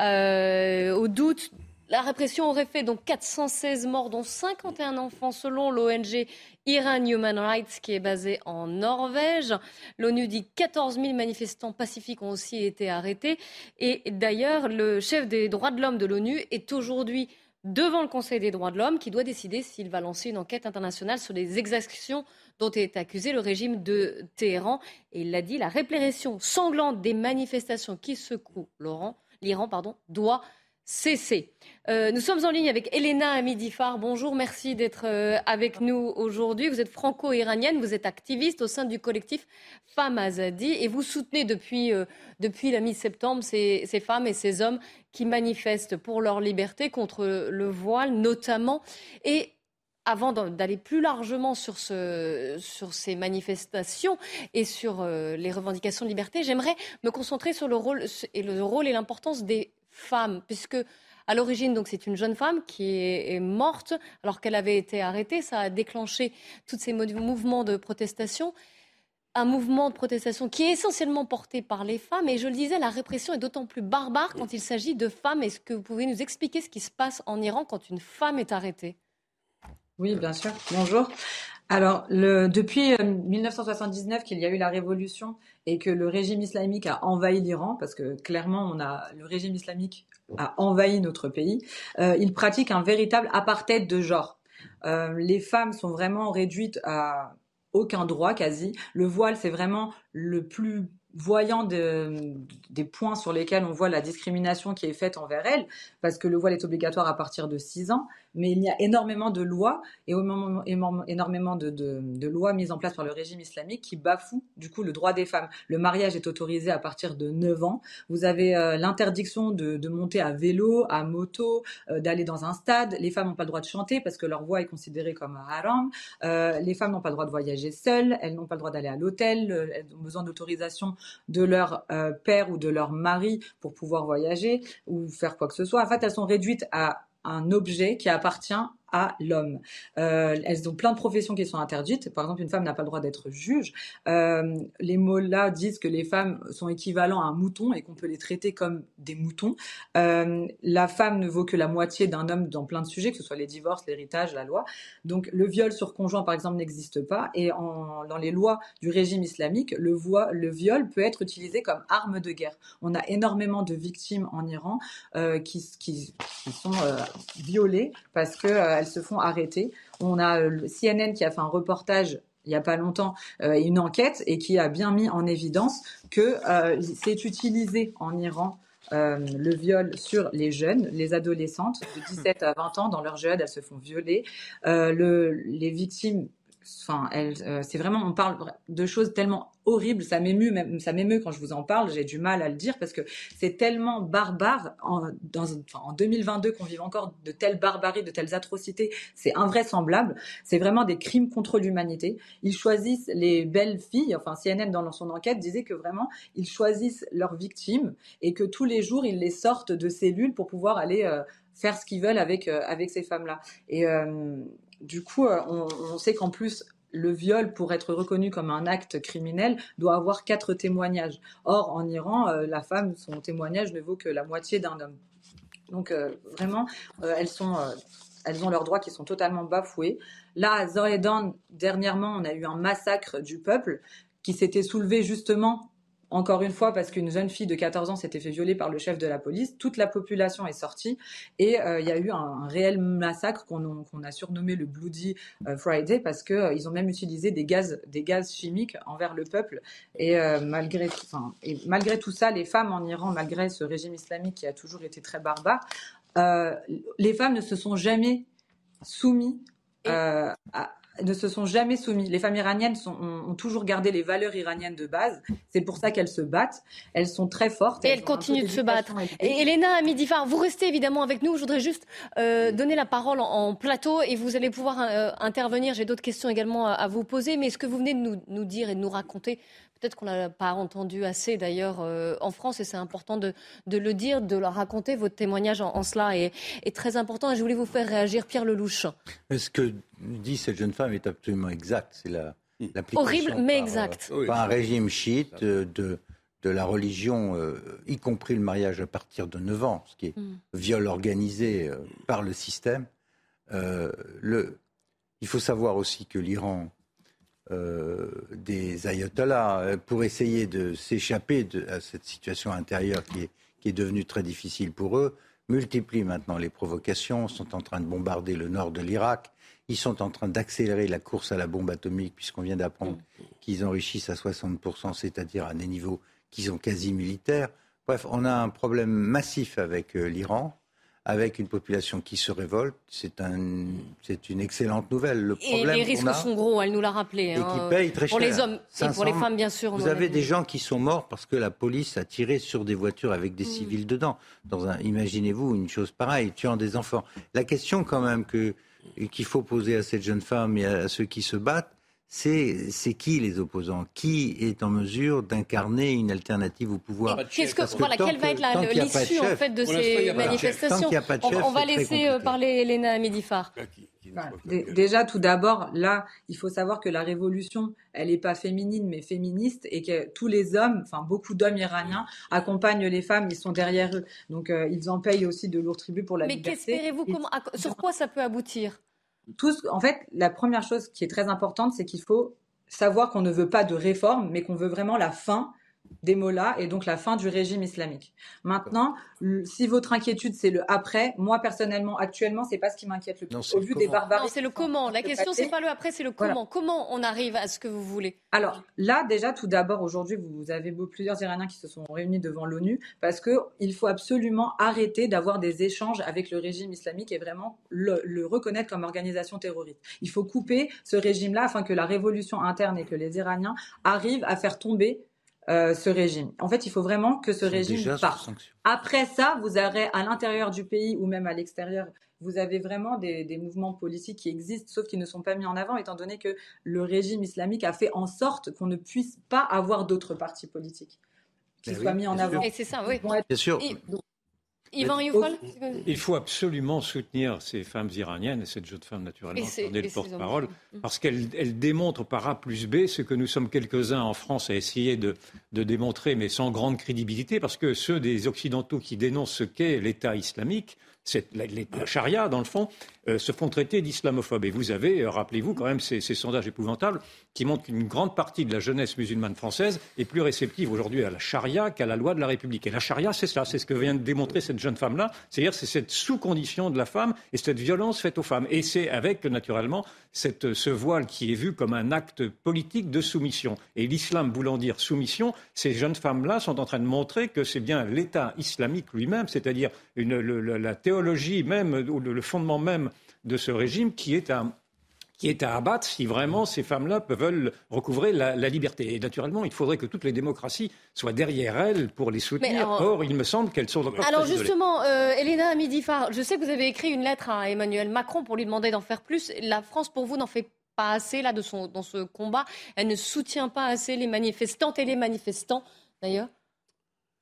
[SPEAKER 1] euh, au doute la répression aurait fait donc 416 morts, dont 51 enfants, selon l'ONG Iran Human Rights, qui est basée en Norvège. L'ONU dit 14 000 manifestants pacifiques ont aussi été arrêtés. Et d'ailleurs, le chef des droits de l'homme de l'ONU est aujourd'hui devant le Conseil des droits de l'homme, qui doit décider s'il va lancer une enquête internationale sur les exactions dont est accusé le régime de Téhéran. Et il l'a dit, la répression sanglante des manifestations qui secouent l'Iran doit cesser. Euh, nous sommes en ligne avec Elena Amidifar. Bonjour, merci d'être euh, avec nous aujourd'hui. Vous êtes franco-iranienne, vous êtes activiste au sein du collectif Femmes Azadi et vous soutenez depuis, euh, depuis la mi-septembre ces, ces, femmes et ces hommes qui manifestent pour leur liberté contre le voile notamment. Et avant d'aller plus largement sur, ce, sur, ces manifestations et sur les revendications de liberté, j'aimerais me concentrer sur le rôle et l'importance des femme, puisque à l'origine, donc, c'est une jeune femme qui est, morte alors qu'elle avait été arrêtée. Ça a déclenché tous ces mouvements de protestation. Un mouvement de protestation qui est essentiellement porté par les femmes. Et je le disais, la répression est d'autant plus barbare quand il s'agit de femmes. Est-ce que vous pouvez nous expliquer ce qui se passe en Iran quand une femme est arrêtée?
[SPEAKER 21] Oui, bien sûr. Bonjour. Alors, depuis 1979 euh, qu'il y a eu la révolution et que le régime islamique a envahi l'Iran, parce que clairement, le régime islamique a envahi notre pays, euh, il pratique un véritable apartheid de genre. Euh, les femmes sont vraiment réduites à aucun droit quasi. Le voile, c'est vraiment le plus voyant des points sur lesquels on voit la discrimination qui est faite envers elles, parce que le voile est obligatoire à partir de 6 ans, mais il y a énormément de lois et énormément de, lois mises en place par le régime islamique qui bafouent du coup le droit des femmes. Le mariage est autorisé à partir de 9 ans. Vous avez euh, l'interdiction de, monter à vélo, à moto, euh, d'aller dans un stade. Les femmes n'ont pas le droit de chanter parce que leur voix est considérée comme haram. Euh, les femmes n'ont pas le droit de voyager seules. Elles n'ont pas le droit d'aller à l'hôtel. Elles ont besoin d'autorisation de leur père ou de leur mari pour pouvoir voyager ou faire quoi que ce soit. En fait, elles sont réduites à un objet qui appartient à l'homme. Euh, elles ont plein de professions qui sont interdites. Par exemple, une femme n'a pas le droit d'être juge. Euh, les mots là disent que les femmes sont équivalents à un mouton et qu'on peut les traiter comme des moutons. Euh, la femme ne vaut que la moitié d'un homme dans plein de sujets, que ce soit les divorces, l'héritage, la loi. Donc le viol sur conjoint, par exemple, n'existe pas. Et dans les lois du régime islamique, le, le viol peut être utilisé comme arme de guerre. On a énormément de victimes en Iran qui, qui, sont violées parce que se font arrêter. On a le CNN qui a fait un reportage il n'y a pas longtemps euh, une enquête et qui a bien mis en évidence que euh, c'est utilisé en Iran euh, le viol sur les jeunes, les adolescentes de 17 à 20 ans dans leur jeune, elles se font violer. le, les victimes Enfin, elle, euh, c'est vraiment, on parle de choses tellement horribles, ça m'émeut, même, ça m'émeut quand je vous en parle. J'ai du mal à le dire parce que c'est tellement barbare en, dans, enfin, en 2022 qu'on vive encore de telles barbaries, de telles atrocités. C'est invraisemblable. C'est vraiment des crimes contre l'humanité. Ils choisissent les belles filles. Enfin, CNN dans son enquête disait que vraiment ils choisissent leurs victimes et que tous les jours ils les sortent de cellules pour pouvoir aller euh, faire ce qu'ils veulent avec euh, avec ces femmes-là. Et du coup, euh, on, sait qu'en plus, le viol, pour être reconnu comme un acte criminel, doit avoir quatre témoignages. Or, en Iran, euh, la femme, son témoignage ne vaut que la moitié d'un homme. Donc, euh, vraiment, elles, elles ont leurs droits qui sont totalement bafoués. Là, à Zoredan, dernièrement, on a eu un massacre du peuple qui s'était soulevé justement encore une fois, parce qu'une jeune fille de 14 ans s'était fait violer par le chef de la police, toute la population est sortie et euh, il y a eu un, réel massacre qu'on a surnommé le Bloody euh, Friday parce qu'ils euh, ont même utilisé des gaz, des gaz chimiques envers le peuple. Et, malgré, et malgré tout ça, les femmes en Iran, malgré ce régime islamique qui a toujours été très barbare, les femmes ne se sont jamais soumises à ne se sont jamais soumis. Les femmes iraniennes ont, toujours gardé les valeurs iraniennes de base. C'est pour ça qu'elles se battent. Elles sont très fortes.
[SPEAKER 1] Et elles, continuent de se battre. Et Elena Amidifar, vous restez évidemment avec nous. Je voudrais juste euh, donner la parole en, plateau et vous allez pouvoir euh, intervenir. J'ai d'autres questions également à, vous poser. Mais ce que vous venez de nous, nous dire et de nous raconter Peut-être qu'on n'a pas entendu assez d'ailleurs euh, en France et c'est important de, le dire, de leur raconter. Votre témoignage en, cela est, très important et je voulais vous faire réagir, Pierre Lelouch.
[SPEAKER 8] Ce que dit cette jeune femme est absolument exact. C'est la,
[SPEAKER 1] Horrible, mais exact.
[SPEAKER 8] Euh, par un régime chiite de, de la religion, euh, y compris le mariage à partir de 9 ans, ce qui est mm. viol organisé par le système. le, il faut savoir aussi que l'Iran euh, des ayatollahs euh, pour essayer de s'échapper à cette situation intérieure qui est, qui est devenue très difficile pour eux, multiplient maintenant les provocations, sont en train de bombarder le nord de l'Irak, ils sont en train d'accélérer la course à la bombe atomique, puisqu'on vient d'apprendre qu'ils enrichissent à 60%, c'est-à-dire à des niveaux qui sont quasi militaires. Bref, on a un problème massif avec euh, l'Iran avec une population qui se révolte, c'est un, une excellente nouvelle.
[SPEAKER 1] Le problème et les risques sont gros, elle nous l'a rappelé.
[SPEAKER 8] Et qui hein, payent très
[SPEAKER 1] pour les hommes et pour les femmes, bien sûr.
[SPEAKER 8] Vous avez des gens qui sont morts parce que la police a tiré sur des voitures avec des mm. civils dedans. Dans un, imaginez-vous une chose pareille, tuant des enfants. La question quand même que qu'il faut poser à cette jeune femme et à ceux qui se battent, c'est qui les opposants? Qui est en mesure d'incarner une alternative au pouvoir?
[SPEAKER 1] Qu'est-ce que, voilà, Quelle va être l'issue en fait de ces manifestations? On, va laisser euh, parler Elena Medifar.
[SPEAKER 21] Déjà, tout d'abord, là, il faut savoir que la révolution, elle n'est pas féminine, mais féministe, et que tous les hommes, enfin beaucoup d'hommes iraniens, accompagnent les femmes, ils sont derrière eux. Donc, euh, ils en payent aussi de lourds tributs pour la
[SPEAKER 1] mais
[SPEAKER 21] liberté.
[SPEAKER 1] Mais qu'espérez-vous Sur quoi ça peut aboutir?
[SPEAKER 21] En fait, la première chose qui est très importante, c'est qu'il faut savoir qu'on ne veut pas de réforme, mais qu'on veut vraiment la fin des mots-là et donc la fin du régime islamique. Maintenant, si votre inquiétude c'est le après, moi personnellement actuellement c'est pas ce qui m'inquiète le plus.
[SPEAKER 1] Au vu des barbaries. Non, c'est le comment. La question c'est pas le après, c'est le comment. Comment on arrive à ce que vous voulez
[SPEAKER 21] Alors là déjà tout d'abord aujourd'hui vous avez plusieurs Iraniens qui se sont réunis devant l'ONU parce que il faut absolument arrêter d'avoir des échanges avec le régime islamique et vraiment le, le reconnaître comme organisation terroriste. Il faut couper ce régime-là afin que la révolution interne et que les Iraniens arrivent à faire tomber euh, ce régime. En fait, il faut vraiment que ce régime parte. Après ça, vous aurez à l'intérieur du pays ou même à l'extérieur, vous avez vraiment des, des, mouvements politiques qui existent, sauf qu'ils ne sont pas mis en avant, étant donné que le régime islamique a fait en sorte qu'on ne puisse pas avoir d'autres partis politiques qui soient mis en avant.
[SPEAKER 1] Et c'est ça, oui.
[SPEAKER 8] Bien sûr.
[SPEAKER 7] Il faut absolument soutenir ces femmes iraniennes et cette jeune femme, naturellement, qui est le porte-parole, parce qu'elle démontre par A plus B ce que nous sommes quelques-uns en France à essayer de, de, démontrer, mais sans grande crédibilité, parce que ceux des Occidentaux qui dénoncent ce qu'est l'État islamique, la, la, charia, dans le fond, euh, se font traiter d'islamophobes. Et vous avez, euh, rappelez-vous quand même, ces, sondages épouvantables qui montrent qu'une grande partie de la jeunesse musulmane française est plus réceptive aujourd'hui à la charia qu'à la loi de la République. Et la charia, c'est cela, c'est ce que vient de démontrer cette jeune femme-là, c'est-à-dire c'est cette sous-condition de la femme et cette violence faite aux femmes. Et c'est avec, naturellement, ce voile qui est vu comme un acte politique de soumission. Et l'islam voulant dire soumission, ces jeunes femmes-là sont en train de montrer que c'est bien l'État islamique lui-même, c'est-à-dire la théologie même, ou le fondement même de ce régime qui est un, qui est à abattre si vraiment ces femmes-là veulent recouvrer la, liberté. Et naturellement, il faudrait que toutes les démocraties soient derrière elles pour les soutenir. Or, il me semble qu'elles sont encore
[SPEAKER 1] Alors justement, euh, Elena Amidifar, je sais que vous avez écrit une lettre à Emmanuel Macron pour lui demander d'en faire plus. La France, pour vous, n'en fait pas assez là de son, dans ce combat. Elle ne soutient pas assez les manifestantes et les manifestants, d'ailleurs.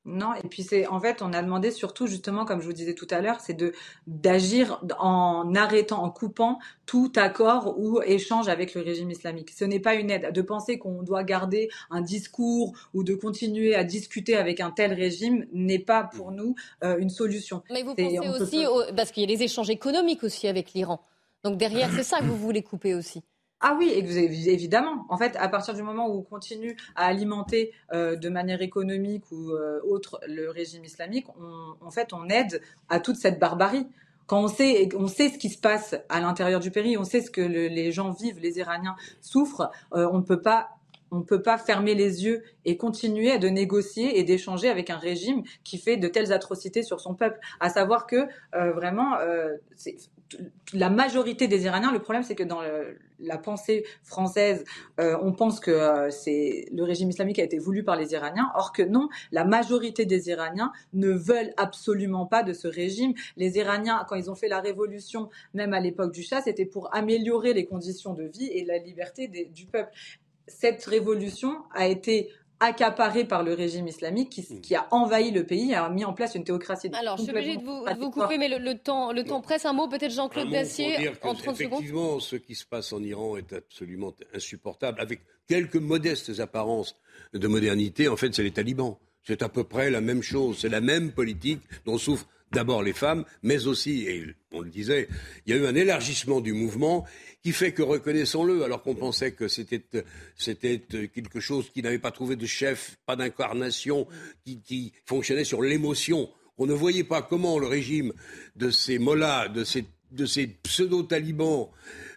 [SPEAKER 21] Non, et puis c'est en fait, on a demandé surtout justement, comme je vous disais tout à l'heure, c'est de d'agir en arrêtant, en coupant tout accord ou échange avec le régime islamique. Ce n'est pas une aide. De penser qu'on doit garder un discours ou de continuer à discuter avec un tel régime n'est pas pour nous euh, une solution.
[SPEAKER 1] Mais vous pensez aussi, parce qu'il y a les échanges économiques aussi avec l'Iran. Donc derrière, c'est ça que vous voulez couper aussi.
[SPEAKER 21] Ah oui, évidemment. En fait, à partir du moment où on continue à alimenter euh, de manière économique ou euh, autre le régime islamique, on, en fait, on aide à toute cette barbarie. Quand on sait, on sait ce qui se passe à l'intérieur du pays, on sait ce que les gens vivent, les Iraniens souffrent, euh, on ne peut pas on ne peut pas fermer les yeux et continuer de négocier et d'échanger avec un régime qui fait de telles atrocités sur son peuple. À savoir que vraiment, la majorité des Iraniens, le problème c'est que dans la pensée française, euh, on pense que euh, c'est le régime islamique a été voulu par les Iraniens, or que non, la majorité des Iraniens ne veulent absolument pas de ce régime. Les Iraniens, quand ils ont fait la révolution, même à l'époque du Shah, c'était pour améliorer les conditions de vie et la liberté du peuple. Cette révolution a été accaparé par le régime islamique qui, qui, a envahi le pays, a mis en place une théocratie.
[SPEAKER 1] Alors, je suis obligée de vous, vous couper, mais le, temps, le temps presse. Un mot, peut-être Jean-Claude Dacier, en 30
[SPEAKER 6] secondes. Effectivement, ce qui se passe en Iran est absolument insupportable, avec quelques modestes apparences de modernité. En fait, c'est les talibans. C'est à peu près la même chose, c'est la même politique dont souffrent d'abord les femmes, mais aussi, et on le disait, il y a eu un élargissement du mouvement qui fait que, reconnaissons-le, alors qu'on pensait que c'était, quelque chose qui n'avait pas trouvé de chef, pas d'incarnation, qui, fonctionnait sur l'émotion, on ne voyait pas comment le régime de ces mollahs, de ces, de ces pseudo-talibans,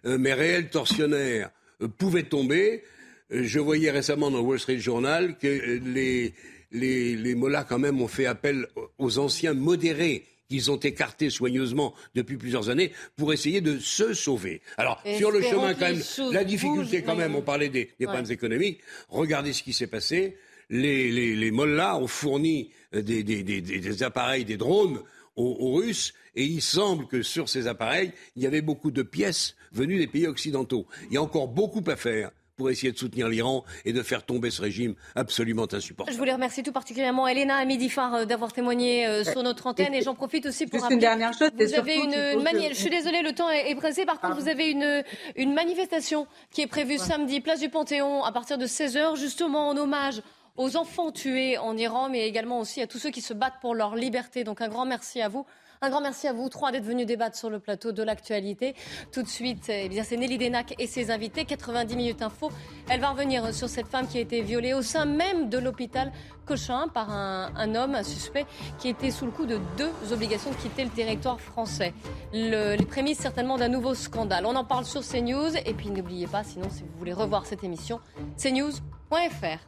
[SPEAKER 6] euh, mais réels tortionnaires, euh, pouvait tomber. Euh, je voyais récemment dans Wall Street Journal que les, les, les mollahs, quand même, ont fait appel aux anciens modérés qu'ils ont écartés soigneusement depuis plusieurs années pour essayer de se sauver. Alors, sur le chemin, quand même, la difficulté, quand même, on parlait des, problèmes économiques. Regardez ce qui s'est passé. Les, les, les mollahs ont fourni des, des, des, des appareils, des drones aux, aux, Russes, et il semble que sur ces appareils, il y avait beaucoup de pièces venues des pays occidentaux. Il y a encore beaucoup à faire pour essayer de soutenir l'Iran et de faire tomber ce régime absolument insupportable.
[SPEAKER 1] Je voulais remercier tout particulièrement Elena Amidifar euh, d'avoir témoigné euh, sur notre antenne et j'en profite aussi pour
[SPEAKER 21] Juste une dernière chose.
[SPEAKER 1] Vous avez une, Je suis désolée, le temps est, pressé. Par contre, vous avez une, une manifestation qui est prévue samedi, place du Panthéon, à partir de 16h, justement en hommage aux enfants tués en Iran, mais également aussi à tous ceux qui se battent pour leur liberté. Donc un grand merci à vous. Un grand merci à vous trois d'être venus débattre sur le plateau de l'actualité. Tout de suite, eh bien, c'est Nelly Denac et ses invités. 90 minutes info. Elle va revenir sur cette femme qui a été violée au sein même de l'hôpital Cochin par un, homme, un suspect, qui était sous le coup de deux obligations de quitter le territoire français. les prémices certainement d'un nouveau scandale. On en parle sur CNews. Et puis n'oubliez pas, sinon, si vous voulez revoir cette émission, cnews.fr.